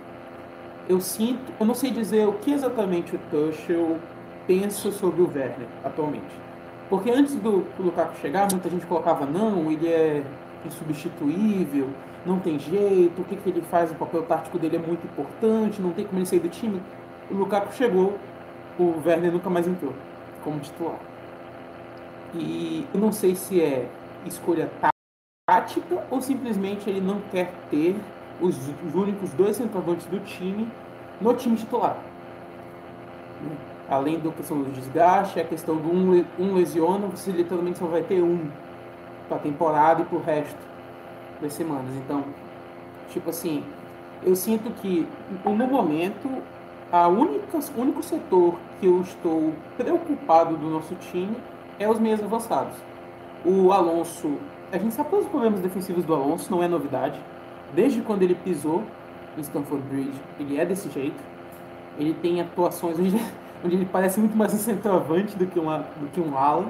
eu sinto, eu não sei dizer o que exatamente o Tuchel pensa sobre o Werner atualmente. Porque antes do, Lukaku chegar, muita gente colocava, não, ele é insubstituível, não tem jeito, o que, que ele faz, o papel tático dele é muito importante, não tem como ele sair do time. O Lukaku chegou, o Werner nunca mais entrou como titular. E eu não sei se é escolha tática ou simplesmente ele não quer ter os, os únicos dois centroavantes do time no time titular além da questão do desgaste, a questão do um, um lesiona, você literalmente só vai ter um para a temporada e para o resto das semanas. Então, tipo assim, eu sinto que no momento a única único setor que eu estou preocupado do nosso time é os meios avançados. O Alonso, a gente sabe todos os problemas defensivos do Alonso, não é novidade. Desde quando ele pisou no Stanford Bridge, ele é desse jeito. Ele tem atuações onde ele parece muito mais um centroavante do que, uma, do que um ala.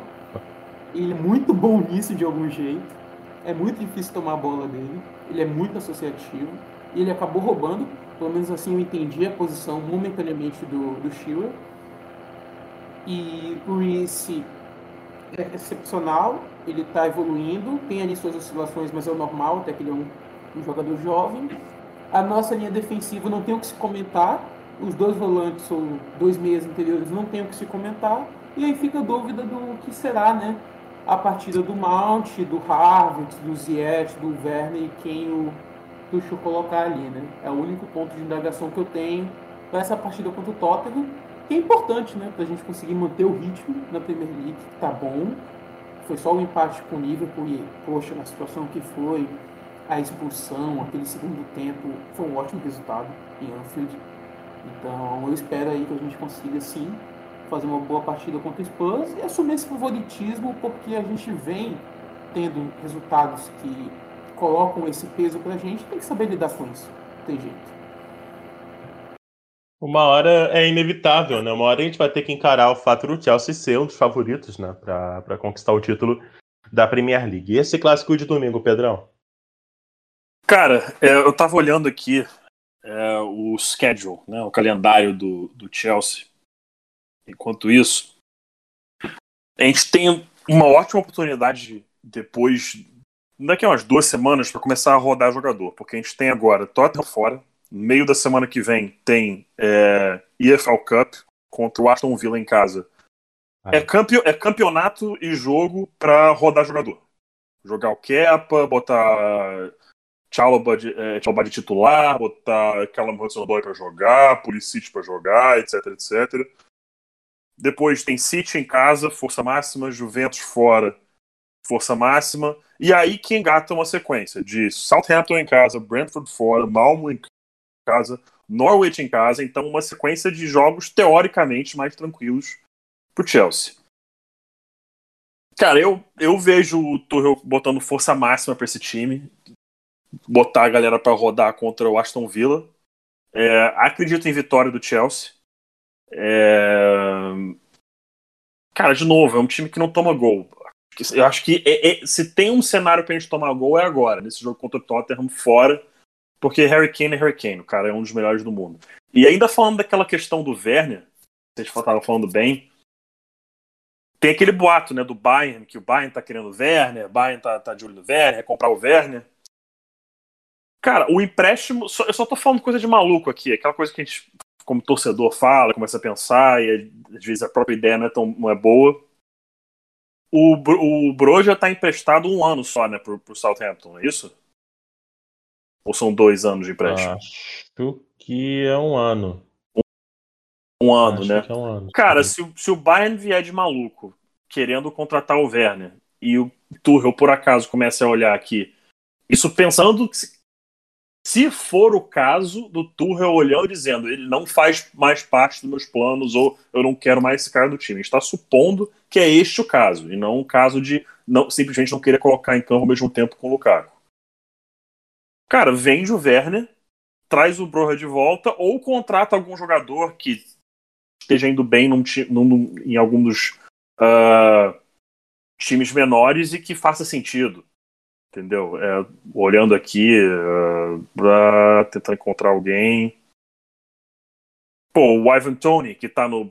Ele é muito bom nisso de algum jeito. É muito difícil tomar a bola dele. Ele é muito associativo. E ele acabou roubando, pelo menos assim eu entendi a posição momentaneamente do, do Shearer. E o Reese é excepcional, ele está evoluindo, tem ali suas oscilações, mas é o normal, até que ele é um, um jogador jovem. A nossa linha defensiva não tem o que se comentar, os dois volantes ou dois meias interiores não tem o que se comentar. E aí fica a dúvida do que será, né? A partida do Mount, do Harvard, do Ziyech, do Werner e quem o Tuchel colocar ali, né? É o único ponto de indagação que eu tenho para essa partida contra o Tottenham, que é importante, né? Para a gente conseguir manter o ritmo na Premier League, que tá bom. Foi só o um empate com o Liverpool e, poxa, na situação que foi, a expulsão, aquele segundo tempo, foi um ótimo resultado em Anfield. Então eu espero aí que a gente consiga sim fazer uma boa partida contra o Spurs e assumir esse favoritismo porque a gente vem tendo resultados que colocam esse peso pra gente, tem que saber lidar com isso. Não tem jeito. Uma hora é inevitável, né? Uma hora a gente vai ter que encarar o fato do Chelsea ser um dos favoritos, né? Para conquistar o título da Premier League. E esse clássico de domingo, Pedrão? Cara, é, eu tava olhando aqui é, o schedule, né? O calendário do, do Chelsea. Enquanto isso, a gente tem uma ótima oportunidade depois, daqui a umas duas semanas, para começar a rodar jogador. Porque a gente tem agora Tottenham fora, no meio da semana que vem tem é, EFL Cup contra o Aston Villa em casa. Ah. É, campe é campeonato e jogo para rodar jogador. Jogar o Kepa, botar Chalobah de, é, de titular, botar Callum Hudson-Odoi para jogar, Pulisic para jogar, etc, etc. Depois tem City em casa, força máxima, Juventus fora, força máxima. E aí que engata uma sequência de Southampton em casa, Brentford fora, Malmo em casa, Norwich em casa, então uma sequência de jogos teoricamente mais tranquilos pro Chelsea. Cara, eu, eu vejo o Tuchel botando força máxima para esse time, botar a galera para rodar contra o Aston Villa. É, acredito em vitória do Chelsea. É... Cara, de novo, é um time que não toma gol. Eu acho que é, é, se tem um cenário pra gente tomar gol é agora, nesse jogo contra o Tottenham fora porque Harry Kane é Harry Kane, o cara é um dos melhores do mundo. E ainda falando daquela questão do Werner, vocês estavam falando bem, tem aquele boato, né, do Bayern, que o Bayern tá querendo o Werner, o Bayern tá, tá de olho no Werner, comprar o Werner. Cara, o empréstimo, eu só tô falando coisa de maluco aqui, aquela coisa que a gente, como torcedor, fala, começa a pensar, e às vezes a própria ideia não é, tão, não é boa. O, o Broja tá emprestado um ano só, né, pro, pro Southampton, é isso? Ou são dois anos de empréstimo? Acho que é um ano. Um ano, Acho né? É um ano. Cara, se, se o Bayern vier de maluco, querendo contratar o Werner, e o Tuchel, por acaso, começa a olhar aqui, isso pensando que, se for o caso do Tuchel olhando dizendo ele não faz mais parte dos meus planos ou eu não quero mais esse cara do time. A gente está supondo que é este o caso, e não o caso de não, simplesmente não querer colocar em campo ao mesmo tempo com o Lukaku. Cara, vende o Werner, traz o Broha de volta ou contrata algum jogador que esteja indo bem num, num, em algum dos uh, times menores e que faça sentido. Entendeu? É, olhando aqui, uh, tentar encontrar alguém. Pô, o Ivan Tony, que tá no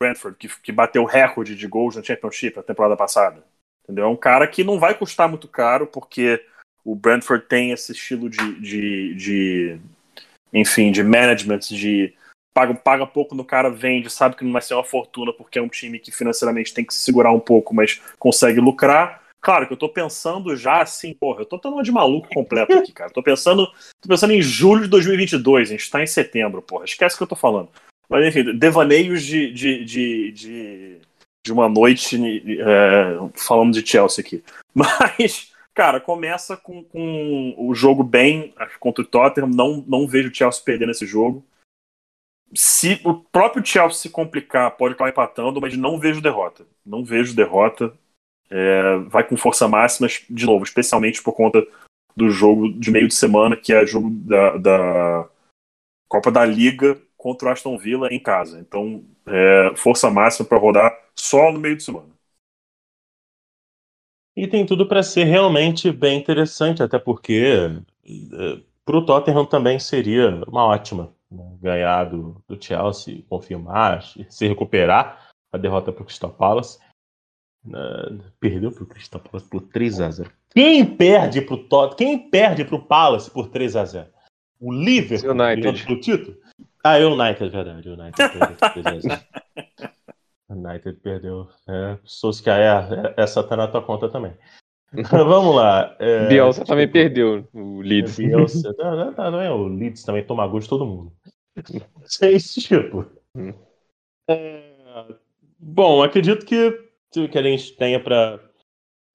Brentford, que, que bateu o recorde de gols na Championship na temporada passada. Entendeu? É um cara que não vai custar muito caro, porque o Brentford tem esse estilo de, de, de enfim, de management, de paga, paga pouco no cara, vende, sabe que não vai ser uma fortuna porque é um time que financeiramente tem que se segurar um pouco, mas consegue lucrar. Claro que eu tô pensando já assim, porra, eu tô tendo uma de maluco completo aqui, cara. Tô pensando, tô pensando em julho de 2022, a gente tá em setembro, porra. Esquece o que eu tô falando. Mas enfim, devaneios de, de, de, de, de uma noite é, falando de Chelsea aqui. (laughs) Mas Cara, começa com, com o jogo bem contra o Tottenham. Não, não vejo o Chelsea perder nesse jogo. Se o próprio Chelsea se complicar, pode acabar empatando, mas não vejo derrota. Não vejo derrota. É, vai com força máxima, de novo, especialmente por conta do jogo de meio de semana, que é jogo da, da Copa da Liga contra o Aston Villa em casa. Então, é, força máxima para rodar só no meio de semana. E tem tudo para ser realmente bem interessante, até porque eh, para o Tottenham também seria uma ótima né? ganhar do, do, Chelsea, confirmar, se recuperar a derrota para o Crystal Palace. Uh, perdeu para o Crystal Palace por 3 a 0 Quem perde para o Tottenham? Quem perde para o Palace por 3 a 0 O Liverpool United. o título? Ah, é o United, é verdade. O United perdeu por 3 a 0 (laughs) United perdeu. É, Solskjaer, é, essa tá na tua conta também. (laughs) Vamos lá. É, Bielsa tipo, também perdeu o Leeds. Bielsa, não, não, não, é o Leeds também toma gosto de todo mundo. (laughs) É esse tipo. Hum. É, bom, acredito que o que a gente tenha para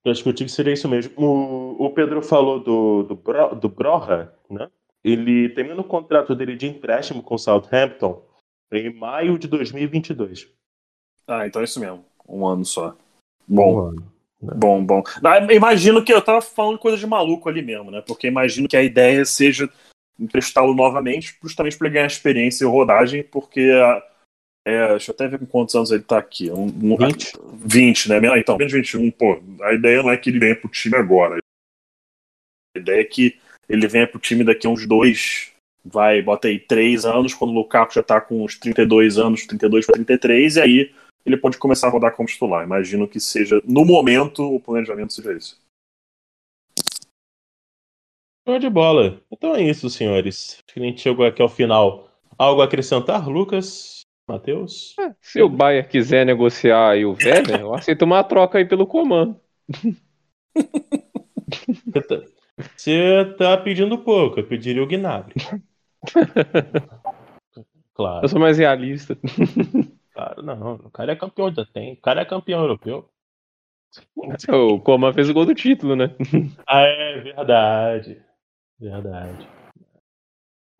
discutir que seria isso mesmo. O, o Pedro falou do, do, Bro, do Broha, né? Ele termina o contrato dele de empréstimo com o Southampton em maio de 2022. Ah, então é isso mesmo. Um ano só. Bom. Um ano. Né? Bom, bom. Imagino que eu tava falando coisa de maluco ali mesmo, né? Porque imagino que a ideia seja emprestá-lo novamente, justamente para ele ganhar experiência e rodagem, porque é, deixa eu até ver com quantos anos ele está aqui. Um, um, 20? 20, né? Então, menos 21, pô. A ideia não é que ele venha pro time agora. A ideia é que ele venha pro time daqui a uns dois, vai, bota aí, três anos, quando o Lukaku já tá com uns 32 anos, 32 para 33, e aí ele pode começar a rodar como titular. Imagino que seja, no momento, o planejamento seja esse. Show de bola. Então é isso, senhores. Acho que a gente chegou aqui ao final. Algo a acrescentar, Lucas? Matheus? É, se o Bayern quiser negociar aí o Werner, eu aceito uma troca aí pelo comando. (laughs) Você tá pedindo pouco, eu pediria o Gnabry. (laughs) claro. Eu sou mais realista. Claro, não. O cara é campeão já tem. O cara é campeão europeu. O Coman fez o gol do título, né? Ah, é verdade. Verdade.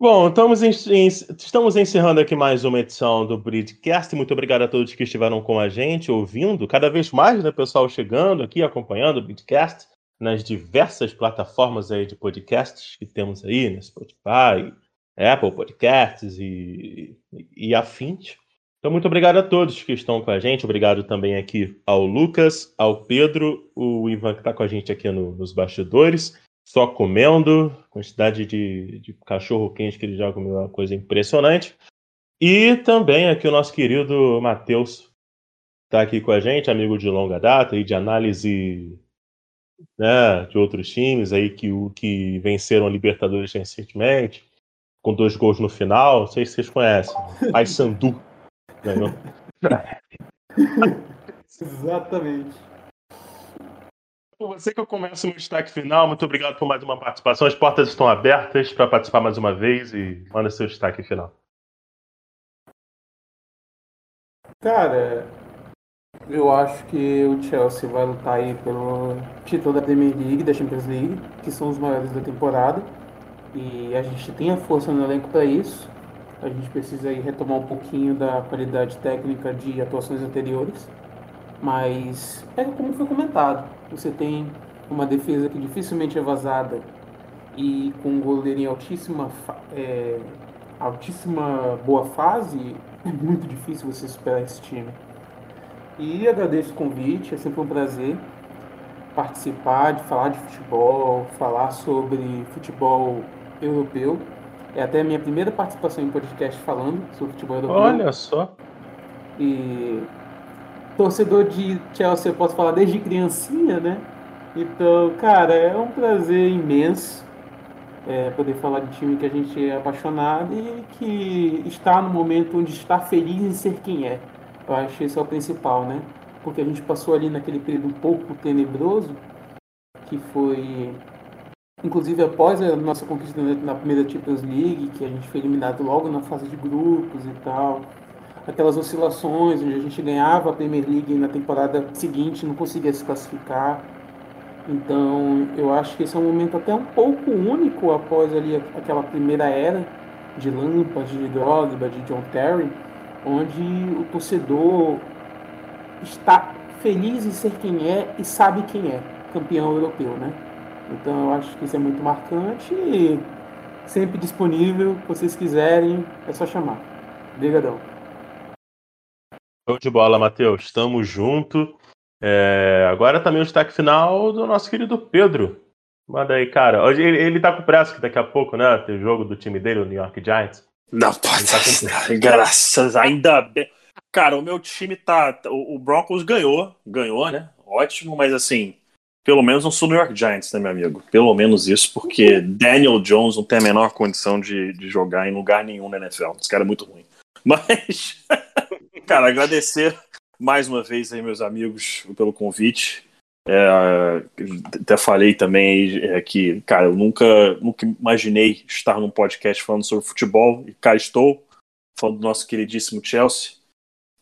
Bom, estamos, em, em, estamos encerrando aqui mais uma edição do Bridcast. Muito obrigado a todos que estiveram com a gente, ouvindo. Cada vez mais, né, pessoal chegando aqui, acompanhando o Bridcast nas diversas plataformas aí de podcasts que temos aí, no né, Spotify, Apple Podcasts e, e, afins. Então, muito obrigado a todos que estão com a gente. Obrigado também aqui ao Lucas, ao Pedro, o Ivan que está com a gente aqui no, nos bastidores só comendo, quantidade de, de cachorro quente que ele já comeu, uma coisa impressionante. E também aqui o nosso querido Matheus está aqui com a gente, amigo de longa data e de análise né, de outros times aí que, que venceram a Libertadores recentemente, com dois gols no final. Não sei se vocês conhecem. (laughs) Sandu ganhou. (laughs) Exatamente por você que eu começo no destaque final. Muito obrigado por mais uma participação. As portas estão abertas para participar mais uma vez e manda seu destaque final. Cara, eu acho que o Chelsea vai lutar aí pelo título da Premier League, da Champions League, que são os maiores da temporada. E a gente tem a força no elenco para isso. A gente precisa aí retomar um pouquinho da qualidade técnica de atuações anteriores. Mas é como foi comentado, você tem uma defesa que dificilmente é vazada e com um goleiro em altíssima, é, altíssima boa fase, é muito difícil você superar esse time. E agradeço o convite, é sempre um prazer participar, de falar de futebol, falar sobre futebol europeu. É até a minha primeira participação em podcast falando sobre futebol europeu. Olha só. E torcedor de Chelsea, eu posso falar desde criancinha, né? Então, cara, é um prazer imenso é, poder falar de time que a gente é apaixonado e que está no momento onde está feliz em ser quem é. Eu acho que esse é o principal, né? Porque a gente passou ali naquele período um pouco tenebroso, que foi inclusive após a nossa conquista na primeira Champions League, que a gente foi eliminado logo na fase de grupos e tal aquelas oscilações onde a gente ganhava a Premier League na temporada seguinte não conseguia se classificar. Então, eu acho que esse é um momento até um pouco único após ali aquela primeira era de Lampas, de Drogba, de John Terry, onde o torcedor está feliz em ser quem é e sabe quem é, campeão europeu, né? Então, eu acho que isso é muito marcante e sempre disponível, se vocês quiserem, é só chamar. Obrigadão. Show de bola, Matheus. Estamos junto. É, agora também o destaque final do nosso querido Pedro. Manda aí, cara. Hoje ele, ele tá com pressa que daqui a pouco, né? Tem o jogo do time dele, o New York Giants. Não, pode. Tá graças, ainda bem. Cara, o meu time tá. O, o Broncos ganhou, ganhou, né? Ótimo, mas assim, pelo menos não sou New York Giants, né, meu amigo? Pelo menos isso, porque Daniel Jones não tem a menor condição de, de jogar em lugar nenhum na NFL. Esse cara é muito ruim. (laughs) Mas. Cara, agradecer mais uma vez aí, meus amigos, pelo convite. É, até falei também é, que, cara, eu nunca, nunca imaginei estar num podcast falando sobre futebol, e cá estou, falando do nosso queridíssimo Chelsea.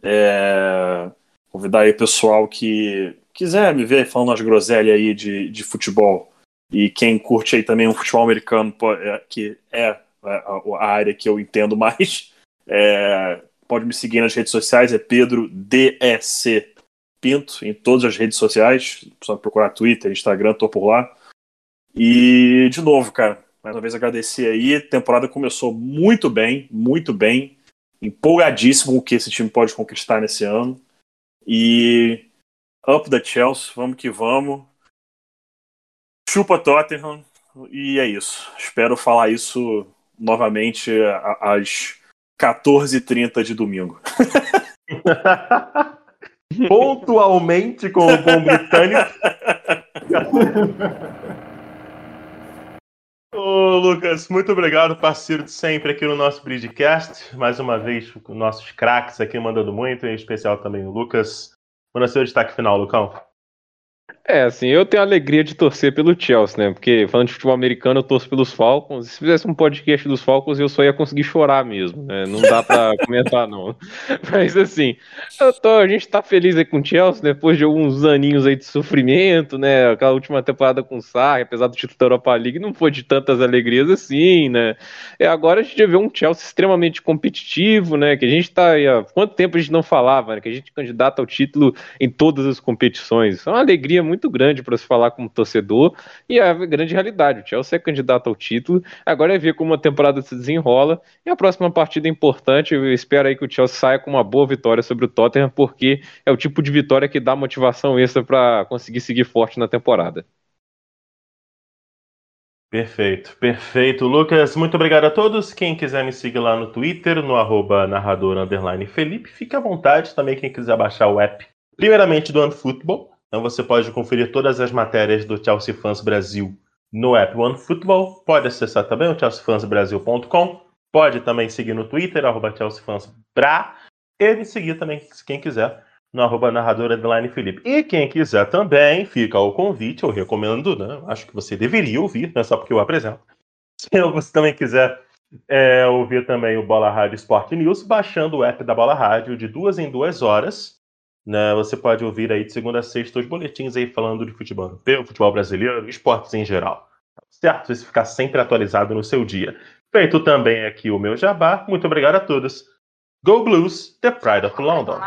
É, convidar aí o pessoal que quiser me ver falando umas groselhas aí de, de futebol, e quem curte aí também um futebol americano, é, que é a área que eu entendo mais, (laughs) é, pode me seguir nas redes sociais, é Pedro DEC Pinto, em todas as redes sociais. Só procurar Twitter, Instagram, tô por lá. E, de novo, cara, Mais uma vez agradecer aí. A temporada começou muito bem, muito bem. Empolgadíssimo o que esse time pode conquistar nesse ano. E up da Chelsea, vamos que vamos. Chupa Tottenham. E é isso. Espero falar isso novamente às 14h30 de domingo. (laughs) Pontualmente com o bom britânico. (laughs) Ô, Lucas, muito obrigado, parceiro de sempre aqui no nosso Bridgecast. Mais uma vez, nossos craques aqui mandando muito, em especial também o Lucas. Manda seu destaque final, Lucão. É, assim, eu tenho a alegria de torcer pelo Chelsea, né? Porque falando de futebol americano, eu torço pelos Falcons. Se fizesse um podcast dos Falcons, eu só ia conseguir chorar mesmo, né? Não dá pra (laughs) comentar, não. Mas assim, tô, a gente tá feliz aí com o Chelsea, depois de alguns aninhos aí de sofrimento, né? Aquela última temporada com o Sarri, apesar do título da Europa League, não foi de tantas alegrias assim, né? E agora a gente vê um Chelsea extremamente competitivo, né? Que a gente tá aí, há quanto tempo a gente não falava, né? Que a gente candidata ao título em todas as competições. Isso é uma alegria muito muito grande para se falar como torcedor, e é a grande realidade. O Chelsea é candidato ao título, agora é ver como a temporada se desenrola, e a próxima partida é importante, eu espero aí que o Chelsea saia com uma boa vitória sobre o Tottenham, porque é o tipo de vitória que dá motivação extra para conseguir seguir forte na temporada. Perfeito, perfeito. Lucas, muito obrigado a todos. Quem quiser me seguir lá no Twitter, no arroba narrador Felipe, fique à vontade também quem quiser baixar o app, primeiramente do OneFootball, então você pode conferir todas as matérias do Chelsea Fans Brasil no app OneFootball. Pode acessar também o chelseafansbrasil.com. Pode também seguir no Twitter, arroba chelseafansbra. E me seguir também, quem quiser, no arroba narrador Felipe. E quem quiser também, fica o convite, eu recomendo, né? Acho que você deveria ouvir, não é só porque eu apresento. (laughs) Se você também quiser é, ouvir também o Bola Rádio Sport News, baixando o app da Bola Rádio de duas em duas horas né, você pode ouvir aí de segunda a sexta os boletins aí falando de futebol europeu, futebol brasileiro, esportes em geral. Certo? Você ficar sempre atualizado no seu dia. Feito também aqui o meu jabá. Muito obrigado a todos. Go Blues, The Pride of London.